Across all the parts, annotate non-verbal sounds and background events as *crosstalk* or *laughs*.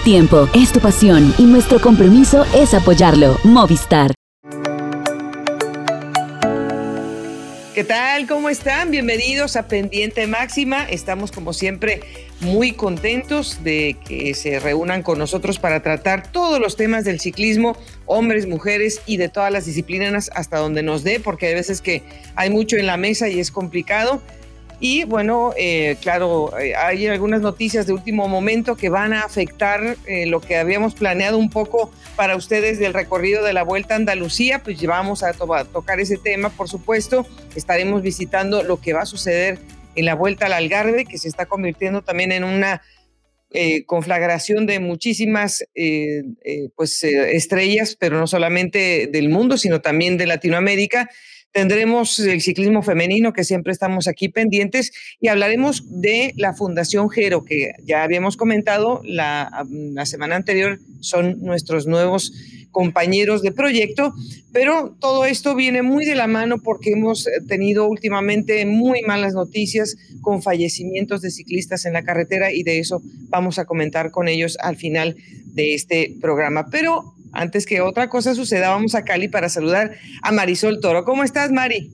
tiempo, es tu pasión y nuestro compromiso es apoyarlo. Movistar. ¿Qué tal? ¿Cómo están? Bienvenidos a Pendiente Máxima. Estamos como siempre muy contentos de que se reúnan con nosotros para tratar todos los temas del ciclismo, hombres, mujeres y de todas las disciplinas hasta donde nos dé, porque hay veces que hay mucho en la mesa y es complicado. Y bueno, eh, claro, eh, hay algunas noticias de último momento que van a afectar eh, lo que habíamos planeado un poco para ustedes del recorrido de la Vuelta a Andalucía. Pues vamos a, a tocar ese tema, por supuesto. Estaremos visitando lo que va a suceder en la Vuelta al Algarve, que se está convirtiendo también en una conflagración de muchísimas pues, estrellas, pero no solamente del mundo, sino también de Latinoamérica. Tendremos el ciclismo femenino, que siempre estamos aquí pendientes, y hablaremos de la Fundación Gero, que ya habíamos comentado la, la semana anterior, son nuestros nuevos compañeros de proyecto, pero todo esto viene muy de la mano porque hemos tenido últimamente muy malas noticias con fallecimientos de ciclistas en la carretera y de eso vamos a comentar con ellos al final de este programa. Pero antes que otra cosa suceda, vamos a Cali para saludar a Marisol Toro. ¿Cómo estás, Mari?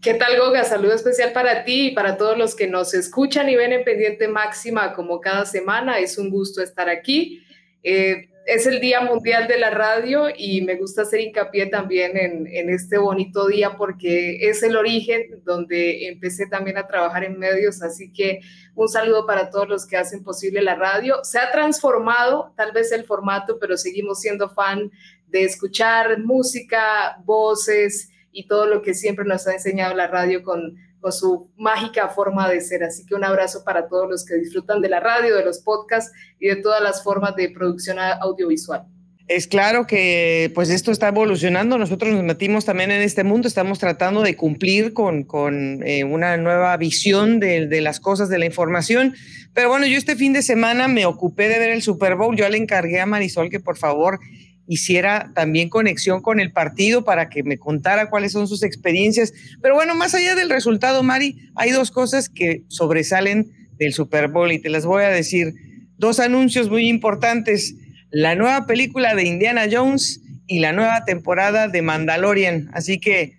¿Qué tal, Goga? Saludo especial para ti y para todos los que nos escuchan y ven en Pendiente Máxima como cada semana. Es un gusto estar aquí. Eh, es el Día Mundial de la Radio y me gusta hacer hincapié también en, este bonito día porque es el origen donde empecé también a trabajar en medios, así que un saludo para todos los que hacen posible la radio. Se ha transformado tal vez el formato, pero seguimos siendo fan de escuchar música, voces y todo lo que siempre nos ha enseñado la radio con con su mágica forma de ser. Así que un abrazo para todos los que disfrutan de la radio, de los podcasts y de todas las formas de producción audiovisual. Es claro que pues esto está evolucionando, nosotros nos metimos también en este mundo, estamos tratando de cumplir con, con eh, una nueva visión de, de, las cosas, de la información, pero bueno, yo este fin de semana me ocupé de ver el Super Bowl, yo le encargué a Marisol que por favor hiciera también conexión con el partido para que me contara cuáles son sus experiencias. Pero bueno, más allá del resultado, Mari, hay dos cosas que sobresalen del Super Bowl y te las voy a decir. Dos anuncios muy importantes. La nueva película de Indiana Jones y la nueva temporada de Mandalorian. Así que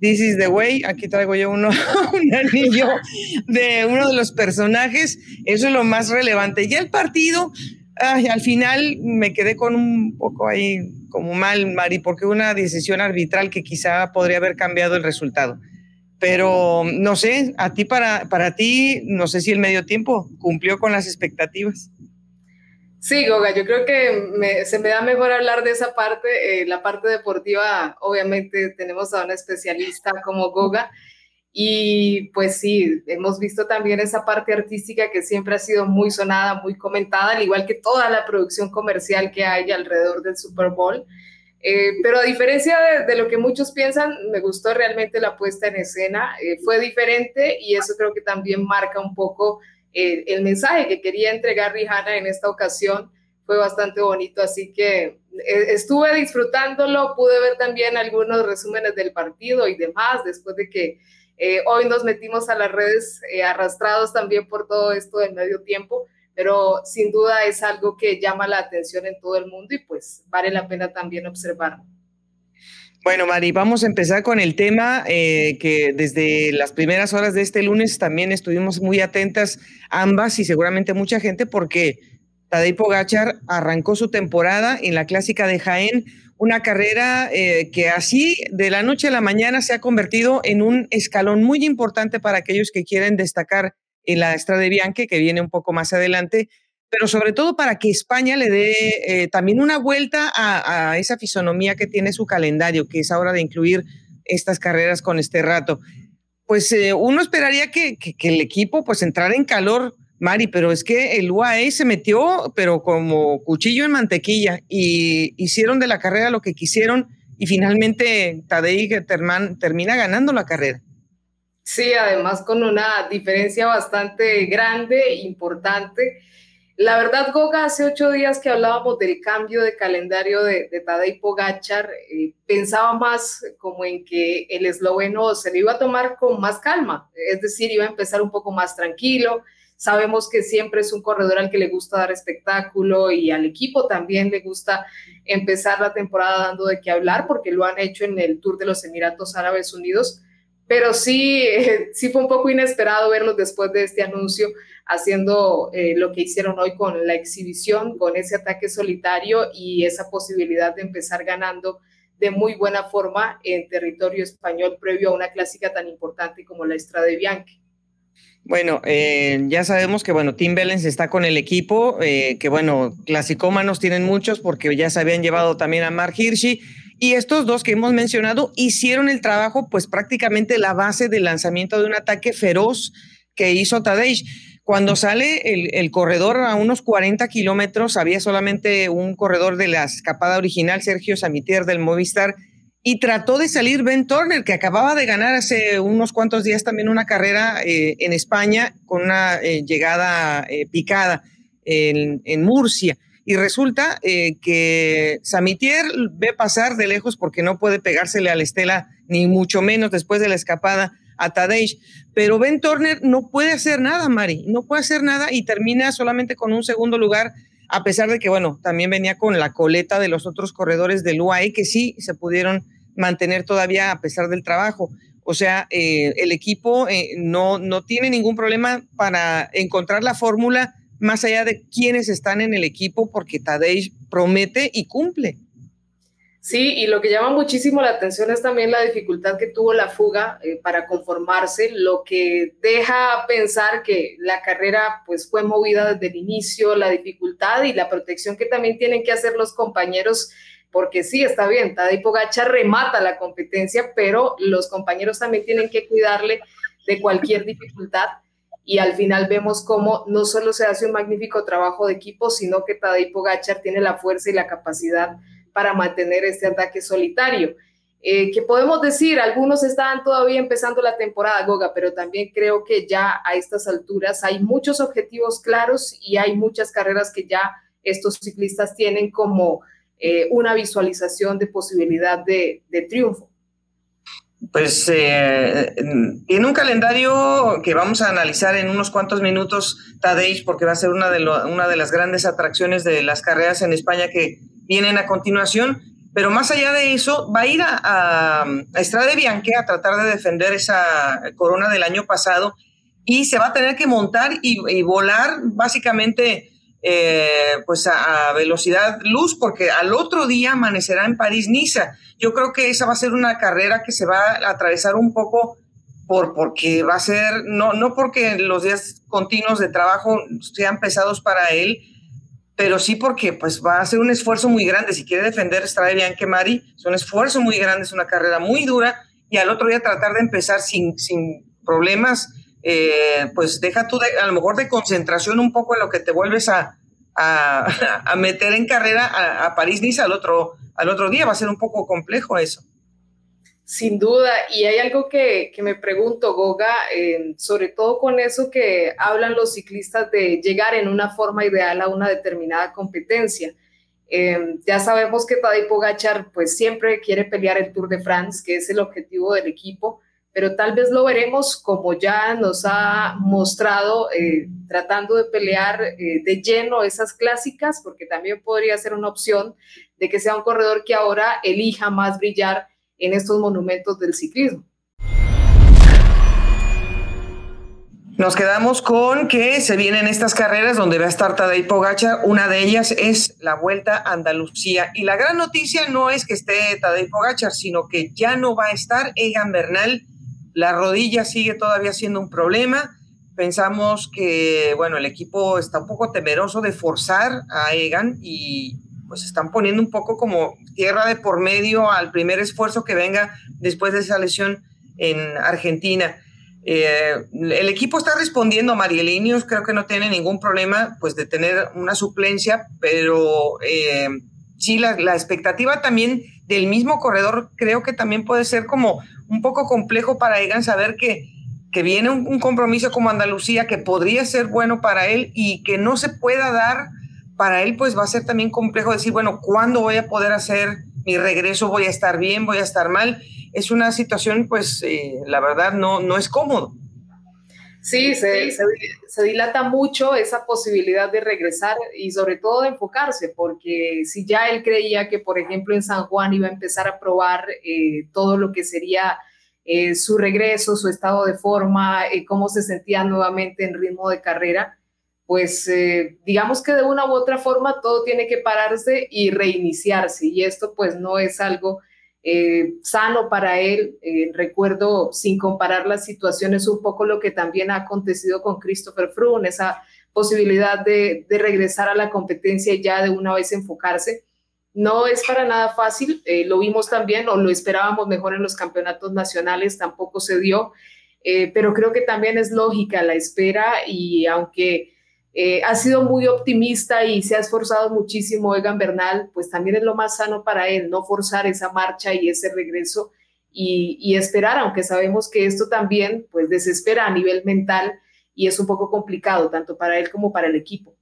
This is the way. Aquí traigo yo uno, *laughs* un anillo de uno de los personajes. Eso es lo más relevante. Ya el partido, al final me quedé con un poco ahí como mal, Mari, porque una decisión arbitral que quizá podría haber cambiado el resultado. Pero no sé, a ti para, para ti, no sé si el medio tiempo cumplió con las expectativas. Sí, Goga, yo creo que se me da mejor hablar de esa parte. Eh, la parte deportiva, obviamente tenemos a una especialista como Goga. Y pues sí, hemos visto también esa parte artística que siempre ha sido muy sonada, muy comentada, al igual que toda la producción comercial que hay alrededor del Super Bowl. Eh, pero a diferencia de, lo que muchos piensan, me gustó realmente la puesta en escena, eh, fue diferente y eso creo que también marca un poco eh, el mensaje que quería entregar Rihanna en esta ocasión, fue bastante bonito, así que estuve disfrutándolo, pude ver también algunos resúmenes del partido y demás, después de que eh, hoy nos metimos a las redes eh, arrastrados también por todo esto del medio tiempo, pero sin duda es algo que llama la atención en todo el mundo y pues vale la pena también observarlo. Bueno, Mari, vamos a empezar con el tema eh, que desde las primeras horas de este lunes también estuvimos muy atentas ambas y seguramente mucha gente porque Tadej Pogachar arrancó su temporada en la clásica de Jaén una carrera eh, que así de la noche a la mañana se ha convertido en un escalón muy importante para aquellos que quieren destacar en la Estrada de Bianche, que viene un poco más adelante, pero sobre todo para que España le dé eh, también una vuelta a, esa fisonomía que tiene su calendario, que es ahora de incluir estas carreras con este rato. Pues eh, uno esperaría que, que, el equipo pues entrara en calor Mari, pero es que el UAE se metió, pero como cuchillo en mantequilla, y hicieron de la carrera lo que quisieron, y finalmente Tadej termina ganando la carrera. Sí, además con una diferencia bastante grande, importante. La verdad, Goga, hace ocho días que hablábamos del cambio de calendario de, de Tadej Pogachar, eh, pensaba más como en que el esloveno se lo iba a tomar con más calma, es decir, iba a empezar un poco más tranquilo, Sabemos que siempre es un corredor al que le gusta dar espectáculo y al equipo también le gusta empezar la temporada dando de qué hablar porque lo han hecho en el Tour de los Emiratos Árabes Unidos. Pero sí, sí fue un poco inesperado verlos después de este anuncio haciendo eh, lo que hicieron hoy con la exhibición, con ese ataque solitario y esa posibilidad de empezar ganando de muy buena forma en territorio español previo a una clásica tan importante como la Estrada Bianchi. Bueno, eh, ya sabemos que bueno, Tim Bellens está con el equipo, eh, que bueno, clasicómanos tienen muchos porque ya se habían llevado también a Mark Hirschi y estos dos que hemos mencionado hicieron el trabajo, pues prácticamente la base del lanzamiento de un ataque feroz que hizo Tadej. Cuando sale el, el, corredor a unos 40 kilómetros, había solamente un corredor de la escapada original, Sergio Samitier del Movistar, y trató de salir Ben Turner, que acababa de ganar hace unos cuantos días también una carrera eh, en España con una eh, llegada eh, picada en, en, Murcia. Y resulta que Samitier ve pasar de lejos porque no puede pegársele a la estela, ni mucho menos después de la escapada a Tadej. Pero Ben Turner no puede hacer nada, Mari, no puede hacer nada y termina solamente con un segundo lugar, a pesar de que, bueno, también venía con la coleta de los otros corredores del UAE que sí se pudieron mantener todavía a pesar del trabajo. O sea, eh, el equipo eh, no, no tiene ningún problema para encontrar la fórmula más allá de quienes están en el equipo, porque Tadej promete y cumple. Sí, y lo que llama muchísimo la atención es también la dificultad que tuvo la fuga eh, para conformarse, lo que deja pensar que la carrera pues fue movida desde el inicio, la dificultad y la protección que también tienen que hacer los compañeros, porque sí, está bien, Tadej Pogacha remata la competencia, pero los compañeros también tienen que cuidarle de cualquier dificultad y al final vemos cómo no solo se hace un magnífico trabajo de equipo, sino que Tadej Pogacar tiene la fuerza y la capacidad para mantener este ataque solitario. Eh, que podemos decir, algunos estaban todavía empezando la temporada, Goga, pero también creo que ya a estas alturas hay muchos objetivos claros y hay muchas carreras que ya estos ciclistas tienen como eh, una visualización de posibilidad de, triunfo. Pues eh, tiene un calendario que vamos a analizar en unos cuantos minutos, Tadej, porque va a ser una de, una de las grandes atracciones de las carreras en España que vienen a continuación, pero más allá de eso, va a ir a, a, Estrada de Bianque a tratar de defender esa corona del año pasado y se va a tener que montar y, volar básicamente eh, pues a, velocidad luz, porque al otro día amanecerá en París-Niza. Yo creo que esa va a ser una carrera que se va a atravesar un poco por, porque va a ser, no, no porque los días continuos de trabajo sean pesados para él, pero sí porque pues va a ser un esfuerzo muy grande. Si quiere defender Strade Bianche Mari, es un esfuerzo muy grande, es una carrera muy dura y al otro día tratar de empezar sin, sin problemas, eh, pues deja tú a lo mejor de concentración un poco en lo que te vuelves a, a, *laughs* meter en carrera a, a París-Niza al otro, al otro día. Va a ser un poco complejo eso. Sin duda, y hay algo que, me pregunto, Goga, sobre todo con eso que hablan los ciclistas de llegar en una forma ideal a una determinada competencia. Em, ya sabemos que Tadej Pogachar pues siempre quiere pelear el Tour de France, que es el objetivo del equipo, pero tal vez lo veremos como ya nos ha mostrado, eh, tratando de pelear eh, de lleno esas clásicas, porque también podría ser una opción de que sea un corredor que ahora elija más brillar en estos monumentos del ciclismo. Nos quedamos con que se vienen estas carreras donde va a estar Tadej Pogacar. Una de ellas es la Vuelta a Andalucía. Y la gran noticia no es que esté Tadej Pogacar, sino que ya no va a estar Egan Bernal. La rodilla sigue todavía siendo un problema. Pensamos que, bueno, el equipo está un poco temeroso de forzar a Egan y pues están poniendo un poco como tierra de por medio al primer esfuerzo que venga después de esa lesión en Argentina. Eh, el equipo está respondiendo, Marielinius creo que no tiene ningún problema pues de tener una suplencia, pero eh, sí, la, la, expectativa también del mismo corredor creo que también puede ser como un poco complejo para Egan saber que, que viene un, compromiso como Andalucía que podría ser bueno para él y que no se pueda dar para él pues va a ser también complejo decir, bueno, ¿cuándo voy a poder hacer mi regreso? ¿Voy a estar bien? ¿Voy a estar mal? Es una situación pues eh, la verdad no, no es cómodo. Sí, se, se, dilata mucho esa posibilidad de regresar y sobre todo de enfocarse, porque si ya él creía que, por ejemplo, en San Juan iba a empezar a probar eh, todo lo que sería eh, su regreso, su estado de forma, eh, cómo se sentía nuevamente en ritmo de carrera, pues digamos que de una u otra forma todo tiene que pararse y reiniciarse y esto pues no es algo eh, sano para él. Eh, recuerdo, sin comparar las situaciones, un poco lo que también ha acontecido con Christopher Froome, esa posibilidad de, regresar a la competencia ya de una vez enfocarse. No es para nada fácil, eh, lo vimos también o lo esperábamos mejor en los campeonatos nacionales, tampoco se dio, pero creo que también es lógica la espera y aunque eh, ha sido muy optimista y se ha esforzado muchísimo Egan Bernal, pues también es lo más sano para él, no forzar esa marcha y ese regreso y, esperar, aunque sabemos que esto también pues desespera a nivel mental y es un poco complicado tanto para él como para el equipo.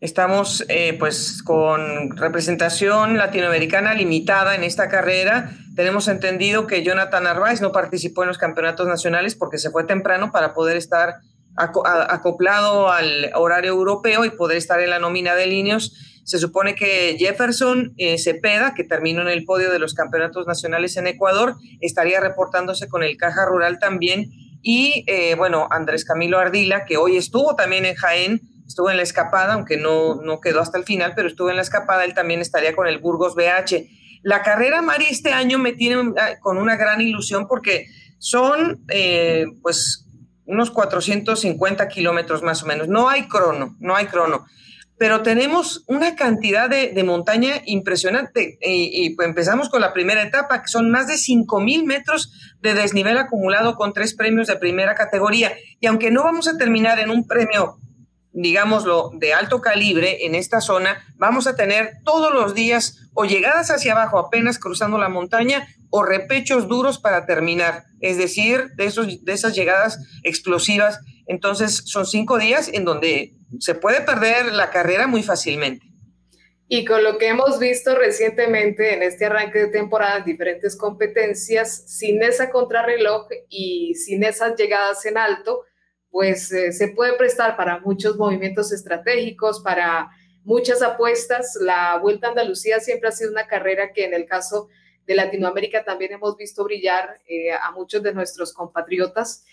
Estamos eh, pues con representación latinoamericana limitada en esta carrera. Tenemos entendido que Jonathan Narváez no participó en los campeonatos nacionales porque se fue temprano para poder estar acoplado al horario europeo y poder estar en la nómina de líneas. Se supone que Jefferson eh, Cepeda, que terminó en el podio de los campeonatos nacionales en Ecuador, estaría reportándose con el Caja Rural también. Y eh, bueno, Andrés Camilo Ardila, que hoy estuvo también en Jaén, estuvo en la escapada, aunque no, no quedó hasta el final, pero estuvo en la escapada, él también estaría con el Burgos BH. La carrera, Mari, este año me tiene ah, con una gran ilusión porque son, eh, pues, unos 450 kilómetros más o menos. No hay crono, no hay crono, pero tenemos una cantidad de, montaña impresionante. Y, pues empezamos con la primera etapa, que son más de 5.000 metros de desnivel acumulado con tres premios de primera categoría. Y aunque no vamos a terminar en un premio digámoslo, de alto calibre en esta zona, vamos a tener todos los días o llegadas hacia abajo apenas cruzando la montaña o repechos duros para terminar, es decir, de, esos, de esas llegadas explosivas. Entonces son cinco días en donde se puede perder la carrera muy fácilmente. Y con lo que hemos visto recientemente en este arranque de temporada en diferentes competencias, sin esa contrarreloj y sin esas llegadas en alto, pues eh, se puede prestar para muchos movimientos estratégicos, para muchas apuestas. La Vuelta a Andalucía siempre ha sido una carrera que en el caso de Latinoamérica también hemos visto brillar eh, a muchos de nuestros compatriotas.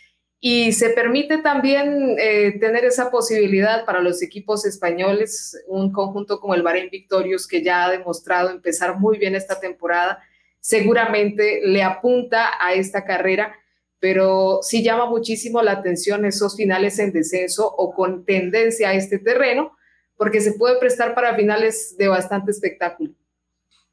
Y se permite también eh, tener esa posibilidad para los equipos españoles, un conjunto como el Bahrein Victorious, que ya ha demostrado empezar muy bien esta temporada, seguramente le apunta a esta carrera, pero sí llama muchísimo la atención esos finales en descenso o con tendencia a este terreno, porque se puede prestar para finales de bastante espectáculo.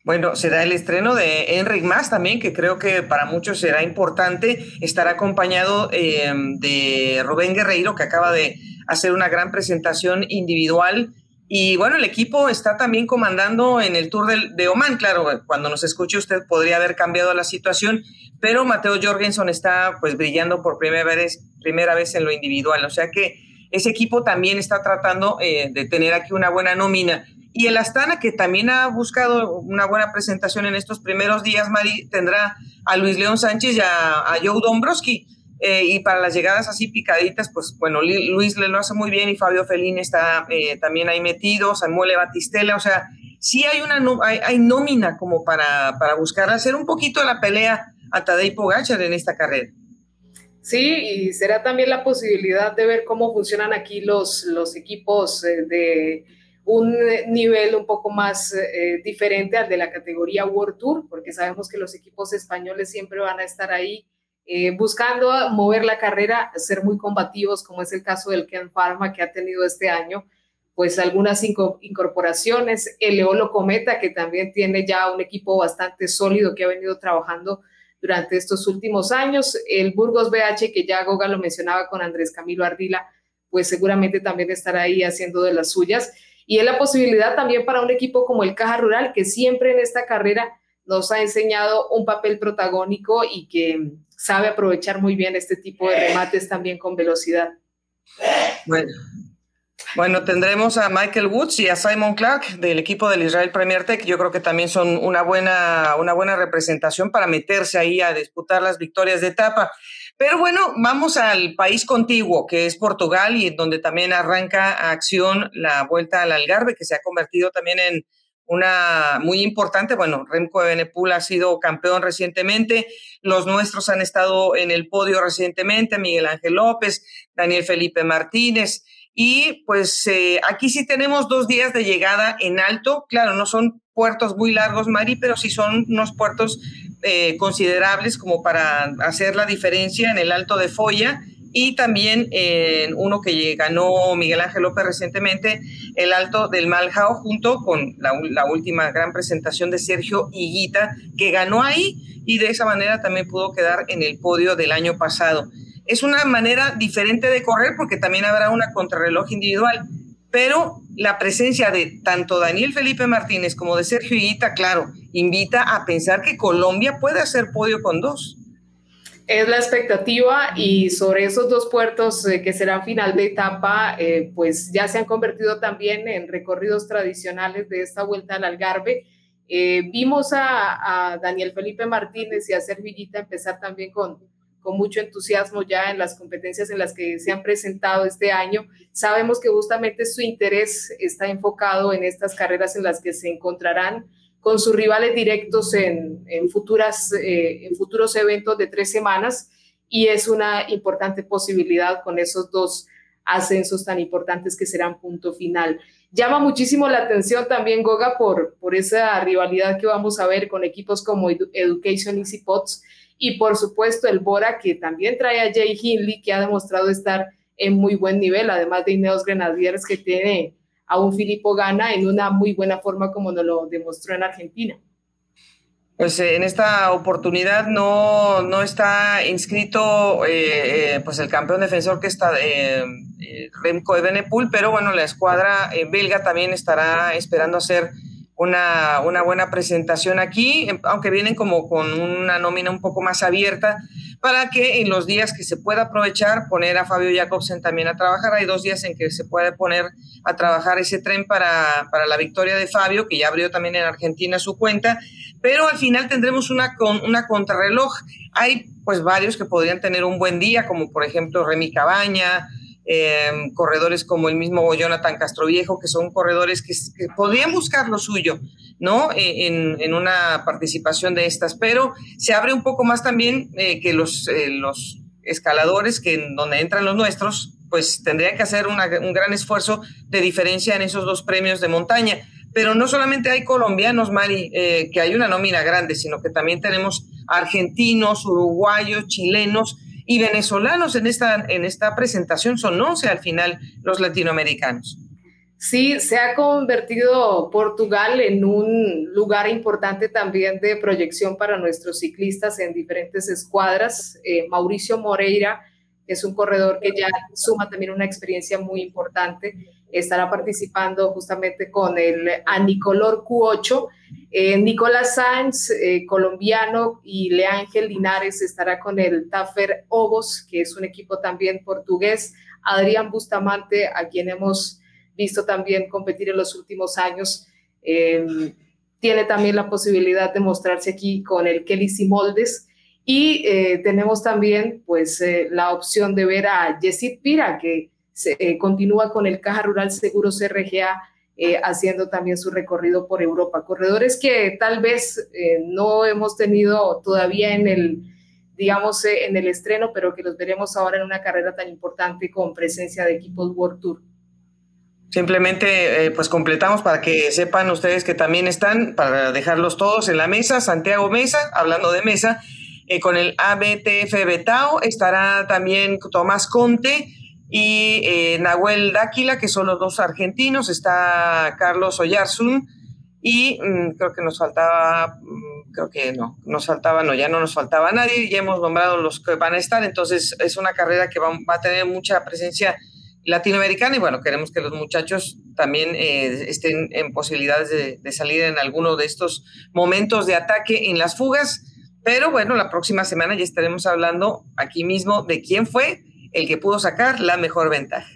Bueno, será el estreno de Enric Mas también, que creo que para muchos será importante. Estará acompañado eh, de Rubén Guerreiro, que acaba de hacer una gran presentación individual. Y bueno, el equipo está también comandando en el Tour de, de Oman. Claro, cuando nos escuche usted podría haber cambiado la situación, pero Mateo Jorgensen está pues brillando por primera vez, primera vez en lo individual. O sea que ese equipo también está tratando eh, de tener aquí una buena nómina. Y el Astana, que también ha buscado una buena presentación en estos primeros días, Mari, tendrá a Luis León Sánchez y a, Joe Dombrowski. Eh, y para las llegadas así picaditas, pues bueno, Luis le lo hace muy bien y Fabio Fellini está eh, también ahí metido, Samuel Batistela, o sea, sí hay una hay, nómina como para, para buscar hacer un poquito la pelea a Tadej Pogacar en esta carrera. Sí, y será también la posibilidad de ver cómo funcionan aquí los, los equipos eh, de un nivel un poco más eh, diferente al de la categoría World Tour, porque sabemos que los equipos españoles siempre van a estar ahí eh, buscando mover la carrera, ser muy combativos, como es el caso del Ken Pharma que ha tenido este año, pues algunas incorporaciones, el Eolo Cometa, que también tiene ya un equipo bastante sólido que ha venido trabajando durante estos últimos años, el Burgos BH, que ya Goga lo mencionaba con Andrés Camilo Ardila, pues seguramente también estará ahí haciendo de las suyas. Y es la posibilidad también para un equipo como el Caja Rural, que siempre en esta carrera nos ha enseñado un papel protagónico y que sabe aprovechar muy bien este tipo de remates también con velocidad. Bueno, Bueno, tendremos a Michael Woods y a Simon Clark del equipo del Israel Premier Tech. Yo creo que también son una buena, una buena representación para meterse ahí a disputar las victorias de etapa. Pero bueno, vamos al país contiguo, que es Portugal, y donde también arranca acción la vuelta al Algarve, que se ha convertido también en una muy importante. Bueno, Remco Evenepoel ha sido campeón recientemente, los nuestros han estado en el podio recientemente, Miguel Ángel López, Daniel Felipe Martínez. Y pues eh, aquí sí tenemos dos días de llegada en alto. Claro, no son puertos muy largos, Mari, pero sí son unos puertos eh, considerables como para hacer la diferencia en el alto de Foya y también en uno que ganó Miguel Ángel López recientemente, el Alto del Maljao, junto con la, la, última gran presentación de Sergio Higuita, que ganó ahí y de esa manera también pudo quedar en el podio del año pasado. Es una manera diferente de correr porque también habrá una contrarreloj individual, pero la presencia de tanto Daniel Felipe Martínez como de Sergio Higuita, claro, invita a pensar que Colombia puede hacer podio con dos. Es la expectativa y sobre esos dos puertos eh, que serán final de etapa, eh, pues ya se han convertido también en recorridos tradicionales de esta vuelta al Algarve. Eh, vimos a, Daniel Felipe Martínez y a Sergio Higuita empezar también con, con mucho entusiasmo ya en las competencias en las que se han presentado este año. Sabemos que justamente su interés está enfocado en estas carreras en las que se encontrarán con sus rivales directos en, futuras, eh, en futuros eventos de tres semanas y es una importante posibilidad con esos dos ascensos tan importantes que serán punto final. Llama muchísimo la atención también Goga por, esa rivalidad que vamos a ver con equipos como Education Easy Pots y por supuesto el Bora que también trae a Jay Hindley que ha demostrado estar en muy buen nivel, además de Ineos Grenadiers que tiene a un Filippo Gana en una muy buena forma como nos lo demostró en Argentina. Pues eh, en esta oportunidad no, no está inscrito eh, eh, pues el campeón defensor que está Remco Evenepoel, pero bueno, la escuadra belga también estará esperando hacer una, una, buena presentación aquí, em, aunque vienen como con una nómina un poco más abierta, para que en los días que se pueda aprovechar, poner a Fabio Jacobsen también a trabajar. Hay dos días en que se puede poner a trabajar ese tren para, para la victoria de Fabio, que ya abrió también en Argentina su cuenta, pero al final tendremos una, con, una contrarreloj. Hay pues varios que podrían tener un buen día, como por ejemplo Remy Cabaña, eh, corredores como el mismo Jonathan Castroviejo, que son corredores que, podrían buscar lo suyo, ¿no? E, en, una participación de estas, pero se abre un poco más también eh, que los, eh, los escaladores, que en donde entran los nuestros, pues tendrían que hacer un gran esfuerzo de diferencia en esos dos premios de montaña. Pero no solamente hay colombianos, Mari, que hay una nómina grande, sino que también tenemos argentinos, uruguayos, chilenos, y venezolanos en esta, en esta presentación son 11 al final los latinoamericanos. Sí, se ha convertido Portugal en un lugar importante también de proyección para nuestros ciclistas en diferentes escuadras. Eh, Mauricio Moreira es un corredor que ya suma también una experiencia muy importante. Estará participando justamente con el Anicolor Q8 eh, Nicolás Sáenz, eh, colombiano, y Leángel Linares estará con el Taffer Obos, que es un equipo también portugués. Adrián Bustamante, a quien hemos visto también competir en los últimos años, em, tiene también la posibilidad de mostrarse aquí con el Kelly Simoldes. Y eh, tenemos también pues la opción de ver a Yesid Pira, que continúa con el Caja Rural Seguros RGA eh, haciendo también su recorrido por Europa. Corredores que tal vez eh, no hemos tenido todavía en el, digamos, eh, en el estreno, pero que los veremos ahora en una carrera tan importante con presencia de equipos World Tour. Simplemente, pues completamos para que sepan ustedes que también están, para dejarlos todos en la mesa, Santiago Mesa, hablando de mesa, con el ABTF Betao, estará también Tomás Conte, y eh, Nahuel Dáquila, que son los dos argentinos, está Carlos Oyarzún y mm, creo que nos faltaba, mm, creo que no, nos faltaba, no, ya no nos faltaba nadie, ya hemos nombrado los que van a estar, entonces es una carrera que va, a tener mucha presencia latinoamericana y bueno, queremos que los muchachos también eh, estén en posibilidades de, de salir en alguno de estos momentos de ataque en las fugas, pero bueno, la próxima semana ya estaremos hablando aquí mismo de quién fue el que pudo sacar la mejor ventaja.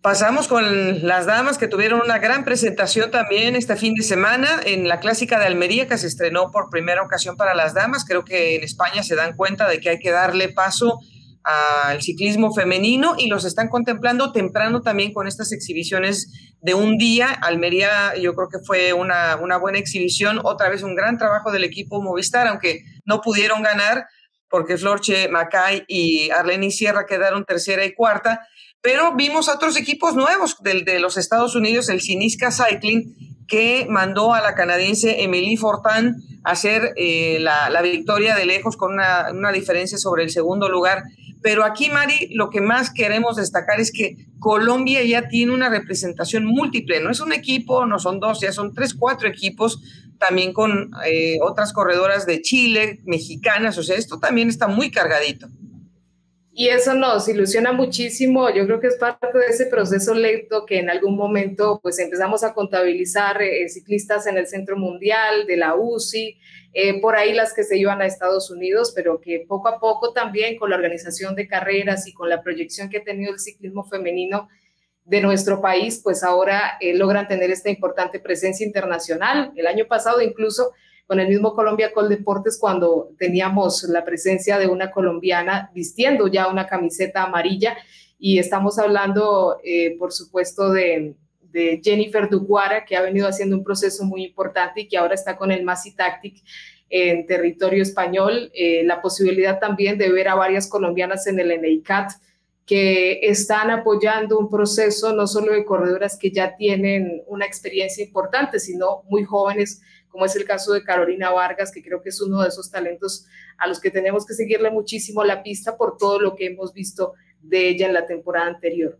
Pasamos con las damas que tuvieron una gran presentación también este fin de semana en la clásica de Almería que se estrenó por primera ocasión para las damas. Creo que en España se dan cuenta de que hay que darle paso al ciclismo femenino y los están contemplando temprano también con estas exhibiciones de un día. Almería yo creo que fue una, una buena exhibición, otra vez un gran trabajo del equipo Movistar, aunque no pudieron ganar porque Florche Macay y Arlene Sierra quedaron tercera y cuarta pero vimos a otros equipos nuevos del de los Estados Unidos, el Sinisca Cycling, que mandó a la canadiense Emily Fortan a hacer eh, la, victoria de lejos con una, una, diferencia sobre el segundo lugar. Pero aquí, Mari, lo que más queremos destacar es que Colombia ya tiene una representación múltiple. No es un equipo, no son dos, ya son tres, cuatro equipos, también con eh, otras corredoras de Chile, mexicanas. O sea, esto también está muy cargadito. Y eso nos ilusiona muchísimo. Yo creo que es parte de ese proceso lento que en algún momento pues empezamos a contabilizar eh, ciclistas en el Centro Mundial, de la UCI, eh, por ahí las que se iban a Estados Unidos, pero que poco a poco también con la organización de carreras y con la proyección que ha tenido el ciclismo femenino de nuestro país, pues ahora eh, logran tener esta importante presencia internacional. El año pasado incluso con el mismo Colombia Col Deportes cuando teníamos la presencia de una colombiana vistiendo ya una camiseta amarilla y estamos hablando, eh, por supuesto, de, Jennifer Duguara, que ha venido haciendo un proceso muy importante y que ahora está con el Masi Tactic en territorio español. Eh, la posibilidad también de ver a varias colombianas en el NEICAT que están apoyando un proceso no solo de corredoras que ya tienen una experiencia importante, sino muy jóvenes como es el caso de Carolina Vargas, que creo que es uno de esos talentos a los que tenemos que seguirle muchísimo la pista por todo lo que hemos visto de ella en la temporada anterior.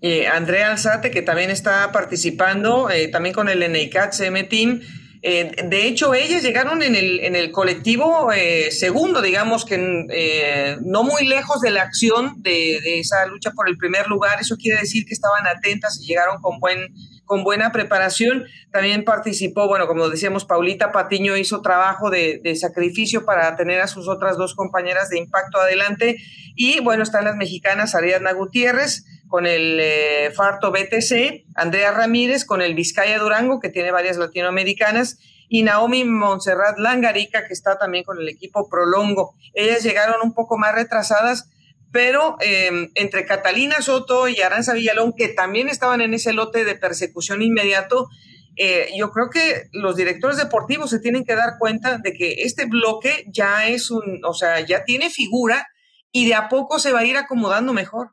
Eh, Andrea Alzate, que también está participando, eh, también con el NICAT CM Team. Eh, de hecho, ellas llegaron en el, en el colectivo segundo, digamos que no muy lejos de la acción de, de, esa lucha por el primer lugar. Eso quiere decir que estaban atentas y llegaron con buen con buena preparación. También participó, bueno, como decíamos, Paulita Patiño hizo trabajo de, sacrificio para tener a sus otras dos compañeras de impacto adelante. Y bueno, están las mexicanas Ariadna Gutiérrez con el eh, Farto BTC, Andrea Ramírez con el Vizcaya Durango, que tiene varias latinoamericanas, y Naomi Montserrat Langarica, que está también con el equipo Prolongo. Ellas llegaron un poco más retrasadas, pero em, entre Catalina Soto y Aranza Villalón, que también estaban en ese lote de persecución inmediato, eh, yo creo que los directores deportivos se tienen que dar cuenta de que este bloque ya es un, o sea, ya tiene figura y de a poco se va a ir acomodando mejor.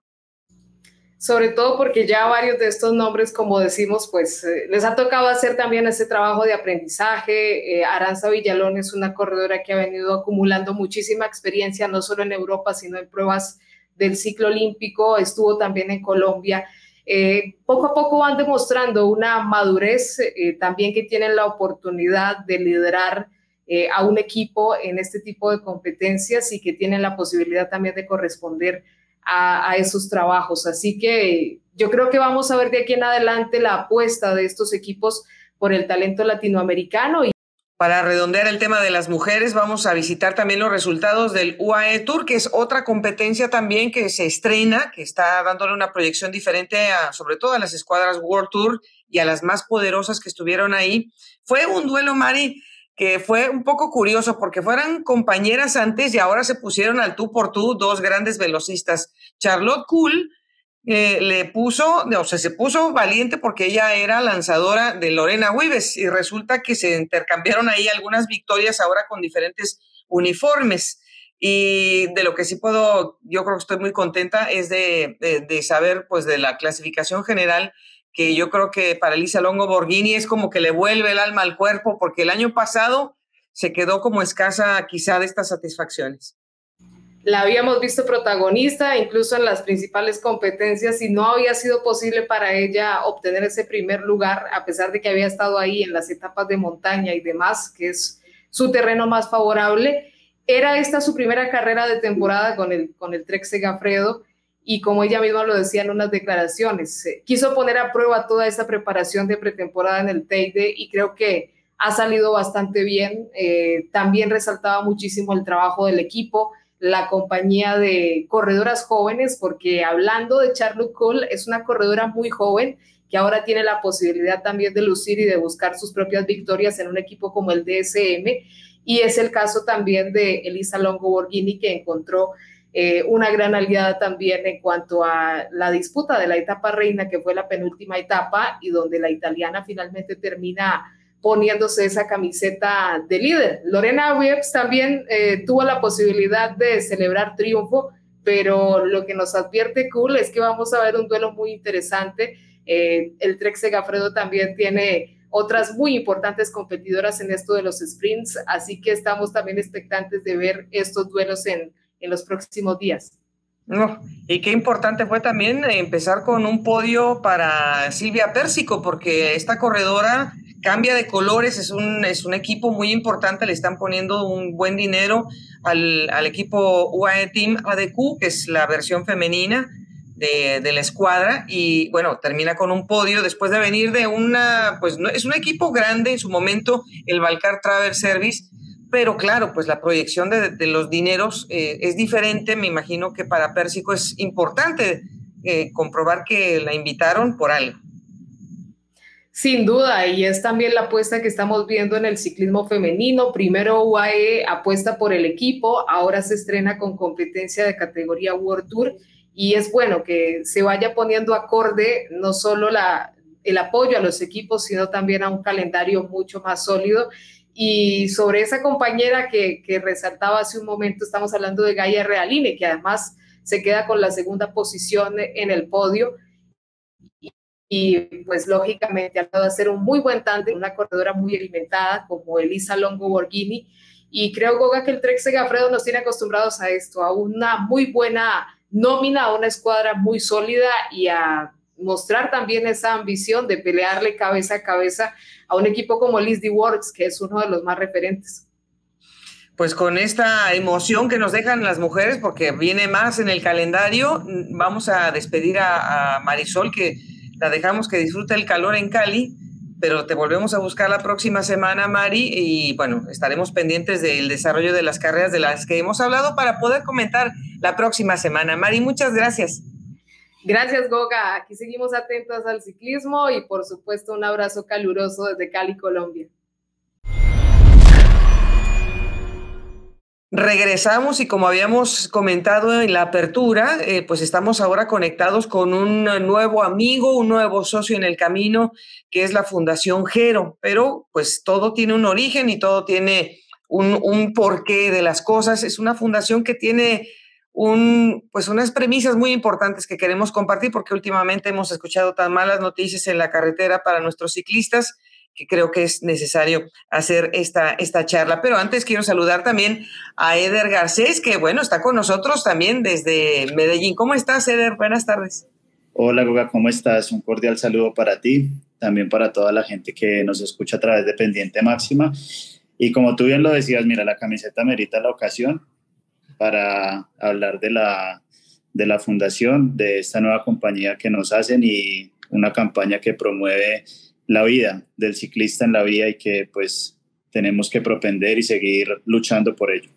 Sobre todo porque ya varios de estos nombres, como decimos, pues eh, les ha tocado hacer también ese trabajo de aprendizaje. Eh, Aranza Villalón es una corredora que ha venido acumulando muchísima experiencia, no solo en Europa, sino en pruebas del ciclo olímpico, estuvo también en Colombia. Eh, poco a poco van demostrando una madurez eh, también que tienen la oportunidad de liderar eh, a un equipo en este tipo de competencias y que tienen la posibilidad también de corresponder a, esos trabajos. Así que yo creo que vamos a ver de aquí en adelante la apuesta de estos equipos por el talento latinoamericano. Para redondear el tema de las mujeres, vamos a visitar también los resultados del UAE Tour, que es otra competencia también que se estrena, que está dándole una proyección diferente a, sobre todo a las escuadras World Tour y a las más poderosas que estuvieron ahí. Fue un duelo, Mari, que fue un poco curioso porque fueran compañeras antes y ahora se pusieron al tú por tú dos grandes velocistas. Charlotte Cool eh, le puso, o sea, se puso valiente porque ella era lanzadora de Lorena Wives y resulta que se intercambiaron ahí algunas victorias ahora con diferentes uniformes. Y de lo que sí puedo, yo creo que estoy muy contenta es de, de, saber, pues, de la clasificación general, que yo creo que para Elisa Longo Borghini es como que le vuelve el alma al cuerpo, porque el año pasado se quedó como escasa quizá de estas satisfacciones la habíamos visto protagonista incluso en las principales competencias y no había sido posible para ella obtener ese primer lugar a pesar de que había estado ahí en las etapas de montaña y demás, que es su terreno más favorable. Era esta su primera carrera de temporada con el, con el Trek Segafredo y como ella misma lo decía en unas declaraciones, quiso poner a prueba toda esta preparación de pretemporada en el Teide y creo que ha salido bastante bien. Eh, también resaltaba muchísimo el trabajo del equipo la compañía de corredoras jóvenes, porque hablando de Charlotte Cole, es una corredora muy joven que ahora tiene la posibilidad también de lucir y de buscar sus propias victorias en un equipo como el DSM. Y es el caso también de Elisa Longo Borghini, que encontró eh, una gran aliada también en cuanto a la disputa de la etapa reina, que fue la penúltima etapa y donde la italiana finalmente termina poniéndose esa camiseta de líder. Lorena Wiebs también eh, tuvo la posibilidad de celebrar triunfo, pero lo que nos advierte Cool es que vamos a ver un duelo muy interesante. Eh, el Trek Segafredo también tiene otras muy importantes competidoras en esto de los sprints, así que estamos también expectantes de ver estos duelos en, en los próximos días. No, y qué importante fue también empezar con un podio para Silvia Pérsico, porque esta corredora cambia de colores, es un, es un equipo muy importante, le están poniendo un buen dinero al, al equipo UAE Team ADQ, que es la versión femenina de, de, la escuadra, y bueno, termina con un podio después de venir de una, pues no, es un equipo grande en su momento, el Valcar Travel Service, pero claro, pues la proyección de, los dineros eh, es diferente. Me imagino que para Pérsico es importante eh, comprobar que la invitaron por algo. Sin duda, y es también la apuesta que estamos viendo en el ciclismo femenino. Primero UAE apuesta por el equipo, ahora se estrena con competencia de categoría World Tour y es bueno que se vaya poniendo acorde no solo el apoyo a los equipos, sino también a un calendario mucho más sólido y sobre esa compañera que, resaltaba hace un momento, estamos hablando de Gaia Realine, que además se queda con la segunda posición en el podio. Y, pues lógicamente ha a ser un muy buen tándem, una corredora muy alimentada como Elisa Longo Borghini. Y creo, Goga, que el Trek Segafredo nos tiene acostumbrados a esto, a una muy buena nómina, a una escuadra muy sólida y a mostrar también esa ambición de pelearle cabeza a cabeza a un equipo como Liz Works, que es uno de los más referentes. Pues con esta emoción que nos dejan las mujeres, porque viene más en el calendario, vamos a despedir a, Marisol, que la dejamos que disfrute el calor en Cali, pero te volvemos a buscar la próxima semana, Mari, y bueno, estaremos pendientes del desarrollo de las carreras de las que hemos hablado para poder comentar la próxima semana. Mari, muchas gracias. Gracias, Goga. Aquí seguimos atentos al ciclismo y, por supuesto, un abrazo caluroso desde Cali, Colombia. Regresamos y como habíamos comentado en la apertura, eh, pues estamos ahora conectados con un nuevo amigo, un nuevo socio en el camino, que es la Fundación Gero. Pero pues todo tiene un origen y todo tiene un, un porqué de las cosas. Es una fundación que tiene un, pues unas premisas muy importantes que queremos compartir porque últimamente hemos escuchado tan malas noticias en la carretera para nuestros ciclistas que creo que es necesario hacer esta, esta charla. Pero antes quiero saludar también a Eder Garcés, que bueno, está con nosotros también desde Medellín. ¿Cómo estás, Eder? Buenas tardes. Hola, Goga, ¿cómo estás? Un cordial saludo para ti, también para toda la gente que nos escucha a través de Pendiente Máxima. Y como tú bien lo decías, mira, la camiseta merita la ocasión para hablar de la, de la fundación, de esta nueva compañía que nos hacen y una campaña que promueve la vida del ciclista en la vía y que pues tenemos que propender y seguir luchando por ello.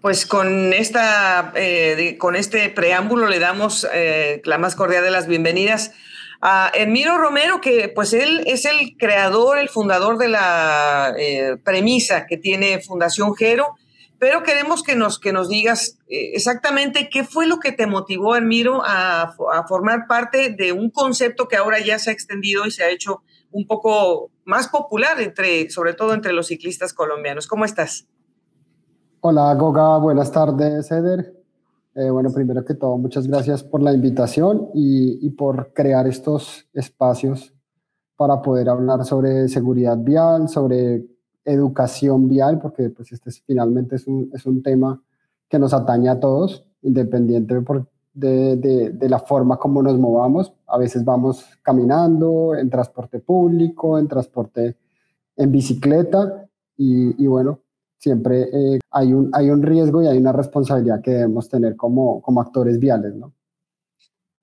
Pues con, esta, eh, con este preámbulo le damos eh, la más cordial de las bienvenidas a Emiro Romero, que pues él es el creador, el fundador de la eh, premisa que tiene Fundación Gero pero queremos que nos, que nos digas eh, exactamente qué fue lo que te motivó, Hermiro, a, a, formar parte de un concepto que ahora ya se ha extendido y se ha hecho un poco más popular, entre, sobre todo entre los ciclistas colombianos. ¿Cómo estás? Hola, Goga. Buenas tardes, Eder. Eh, bueno, primero que todo, muchas gracias por la invitación y, y por crear estos espacios para poder hablar sobre seguridad vial, sobre educación vial, porque pues este finalmente es un, es un tema que nos atañe a todos, independiente de, de, de, la forma como nos movamos. A veces vamos caminando, en transporte público, en transporte en bicicleta y, y bueno, siempre eh, hay, un, hay un riesgo y hay una responsabilidad que debemos tener como, como actores viales, ¿no?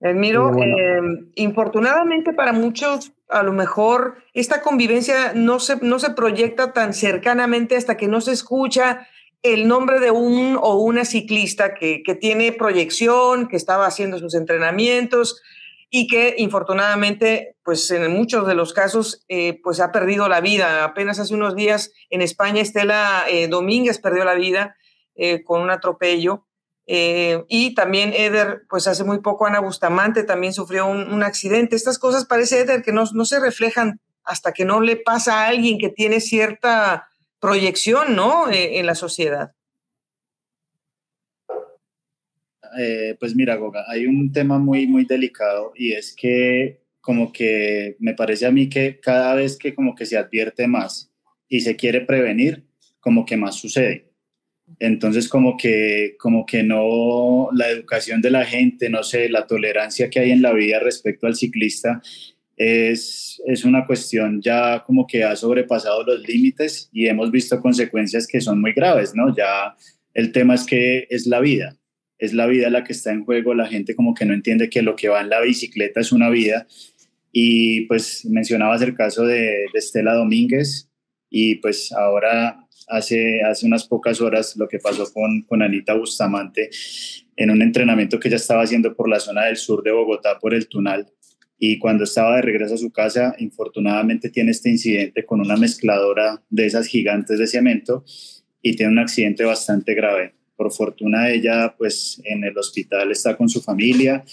Miro, eh, infortunadamente para muchos, a lo mejor esta convivencia no se, no se proyecta tan cercanamente hasta que no se escucha el nombre de un o una ciclista que, que tiene proyección, que estaba haciendo sus entrenamientos, y que infortunadamente, pues en muchos de los casos, eh, pues ha perdido la vida. Apenas hace unos días en España, Estela eh, Domínguez perdió la vida eh, con un atropello. Y también Eder, pues hace muy poco Ana Bustamante también sufrió un, accidente. Estas cosas parece, Eder, que no, se reflejan hasta que no le pasa a alguien que tiene cierta proyección, ¿no? en la sociedad. Eh, pues mira, Goga, hay un tema muy, muy delicado y es que como que me parece a mí que cada vez que como que se advierte más y se quiere prevenir, como que más sucede. Entonces como que, como que no, la educación de la gente, no sé, la tolerancia que hay en la vida respecto al ciclista es, es una cuestión ya como que ha sobrepasado los límites y hemos visto consecuencias que son muy graves, ¿no? Ya el tema es que es la vida es la vida la que está en juego, la gente como que no entiende que lo que va en la bicicleta es una vida. Y pues mencionabas el caso de, Estela Domínguez y pues ahora hace, hace unas pocas horas lo que pasó con, con Anita Bustamante en un entrenamiento que ella estaba haciendo por la zona del sur de Bogotá, por el Tunal. Y cuando estaba de regreso a su casa, infortunadamente tiene este incidente con una mezcladora de esas gigantes de cemento y tiene un accidente bastante grave por fortuna ella pues en el hospital está con su familia,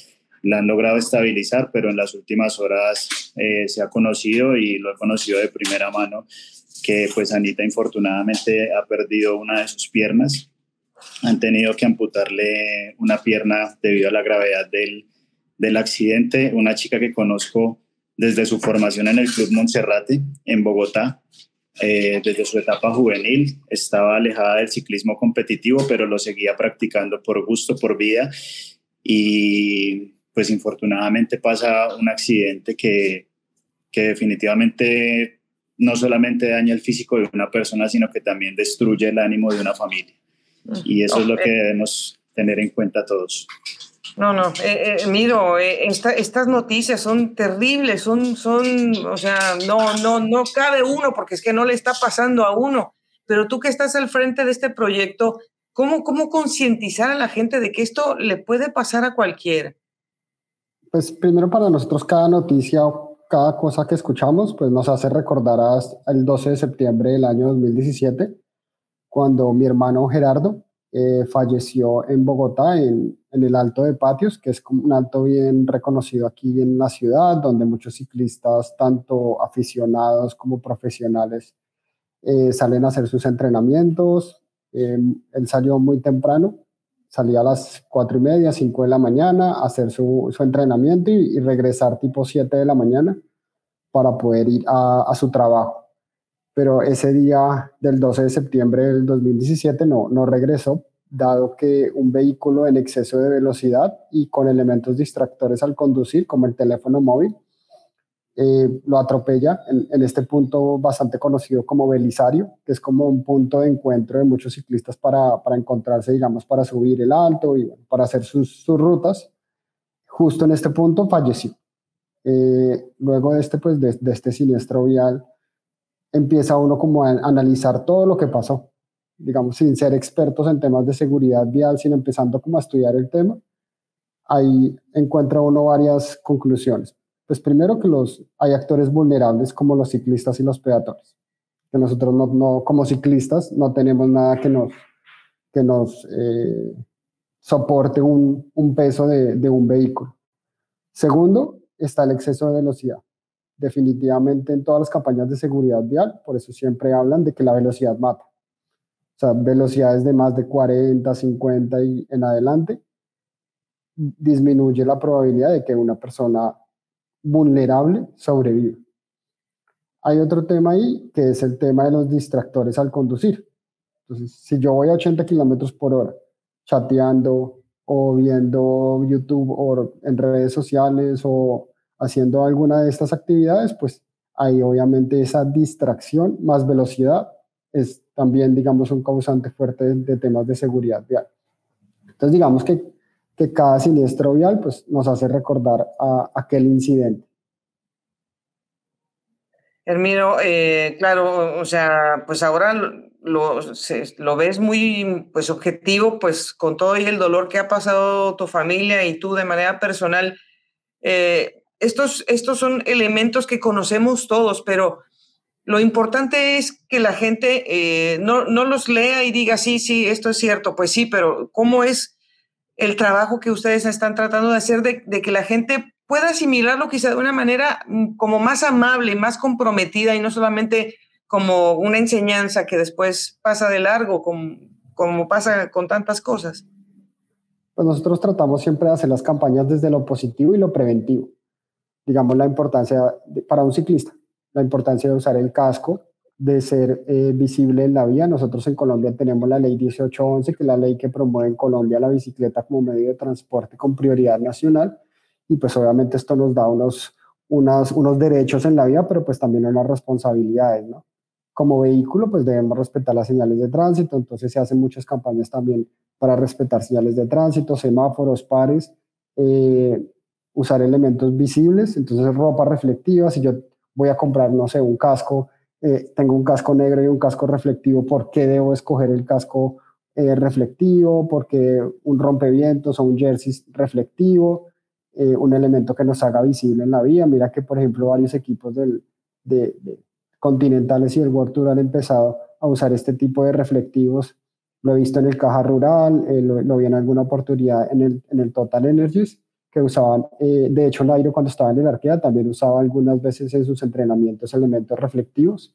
la han logrado estabilizar, pero en las últimas horas eh, se ha conocido y lo he conocido de primera mano que pues Anita infortunadamente ha perdido una de sus piernas. Han tenido que amputarle una pierna debido a la gravedad del, del accidente. Una chica que conozco desde su formación en el Club Monserrate en Bogotá, eh, desde su etapa juvenil estaba alejada del ciclismo competitivo, pero lo seguía practicando por gusto, por vida. Y pues infortunadamente pasa un accidente que, que definitivamente no solamente daña el físico de una persona, sino que también destruye el ánimo de una familia. Y eso es lo que debemos tener en cuenta todos. No, no, eh, eh, miro, eh, estas noticias son terribles, son, son, o sea, no, no, no cabe uno porque es que no le está pasando a uno. Pero tú que estás al frente de este proyecto, ¿cómo, cómo concientizar a la gente de que esto le puede pasar a cualquiera? Pues primero para nosotros cada noticia o cada cosa que escuchamos, pues nos hace recordar el 12 de septiembre del año 2017, cuando mi hermano Gerardo eh, falleció en Bogotá, en, el Alto de Patios, que es un alto bien reconocido aquí en la ciudad, donde muchos ciclistas, tanto aficionados como profesionales, eh, salen a hacer sus entrenamientos. Em, él salió muy temprano, salía a las cuatro y media, cinco de la mañana, hacer su, entrenamiento y, regresar tipo 7 de la mañana para poder ir a, a su trabajo. Pero ese día del 12 de septiembre del 2017 no, no regresó, dado que un vehículo en exceso de velocidad y con elementos distractores al conducir, como el teléfono móvil, eh, lo atropella en, este punto bastante conocido como Belisario, que es como un punto de encuentro de muchos ciclistas para, para encontrarse, digamos, para subir el alto y para hacer sus, rutas. Justo en este punto falleció. Eh, luego de este, pues, de este siniestro vial, empieza uno como a analizar todo lo que pasó, digamos, sin ser expertos en temas de seguridad vial, sino empezando como a estudiar el tema, ahí encuentra uno varias conclusiones. Pues primero que los, hay actores vulnerables como los ciclistas y los peatones, que nosotros no, no como ciclistas no tenemos nada que nos, que nos eh, soporte un, un peso de, de un vehículo. Segundo, está el exceso de velocidad definitivamente en todas las campañas de seguridad vial, por eso siempre hablan de que la velocidad mata. O sea, velocidades de más de 40, 50 y en adelante, disminuye la probabilidad de que una persona vulnerable sobreviva. Hay otro tema ahí que es el tema de los distractores al conducir. Entonces, si yo voy a 80 kilómetros por hora chateando o viendo YouTube o en redes sociales o haciendo alguna de estas actividades, pues hay obviamente esa distracción más velocidad es también, digamos, un causante fuerte de, temas de seguridad vial. Entonces, digamos que, que, cada siniestro vial pues, nos hace recordar a aquel incidente. Hermino, eh, claro, o sea, pues ahora lo, ves muy pues objetivo, pues con todo el dolor que ha pasado tu familia y tú de manera personal. Eh, estos, estos son elementos que conocemos todos, pero lo importante es que la gente eh, no, no los lea y diga, sí, sí, esto es cierto, pues sí, pero ¿cómo es el trabajo que ustedes están tratando de hacer de, que la gente pueda asimilarlo quizá de una manera mm, como más amable, más comprometida y no solamente como una enseñanza que después pasa de largo, como, como pasa con tantas cosas? Pues nosotros tratamos siempre de hacer las campañas desde lo positivo y lo preventivo. Digamos la importancia para un ciclista, la importancia de usar el casco, de ser eh, visible en la vía. Nosotros en Colombia tenemos la ley 1811, que es la ley que promueve en Colombia la bicicleta como medio de transporte con prioridad nacional y pues obviamente esto nos da unos, unas, unos derechos en la vía, pero pues también unas responsabilidades, ¿no? Como vehículo pues debemos respetar las señales de tránsito, entonces se hacen muchas campañas también para respetar señales de tránsito, semáforos, pares, eh, usar elementos visibles, entonces ropa reflectiva, si yo voy a comprar, no sé, un casco, eh, tengo un casco negro y un casco reflectivo, ¿por qué debo escoger el casco eh, reflectivo? Porque un rompevientos o un jersey reflectivo, eh, un elemento que nos haga visible en la vía. Mira que, por ejemplo, varios equipos del, de, continentales y el World Tour han empezado a usar este tipo de reflectivos. Lo he visto en el Caja Rural, eh, lo, vi en alguna oportunidad en el, en el Total Energies, que usaban, eh, de hecho, Nairo cuando estaba en el Arkea también usaba algunas veces en sus entrenamientos elementos reflectivos.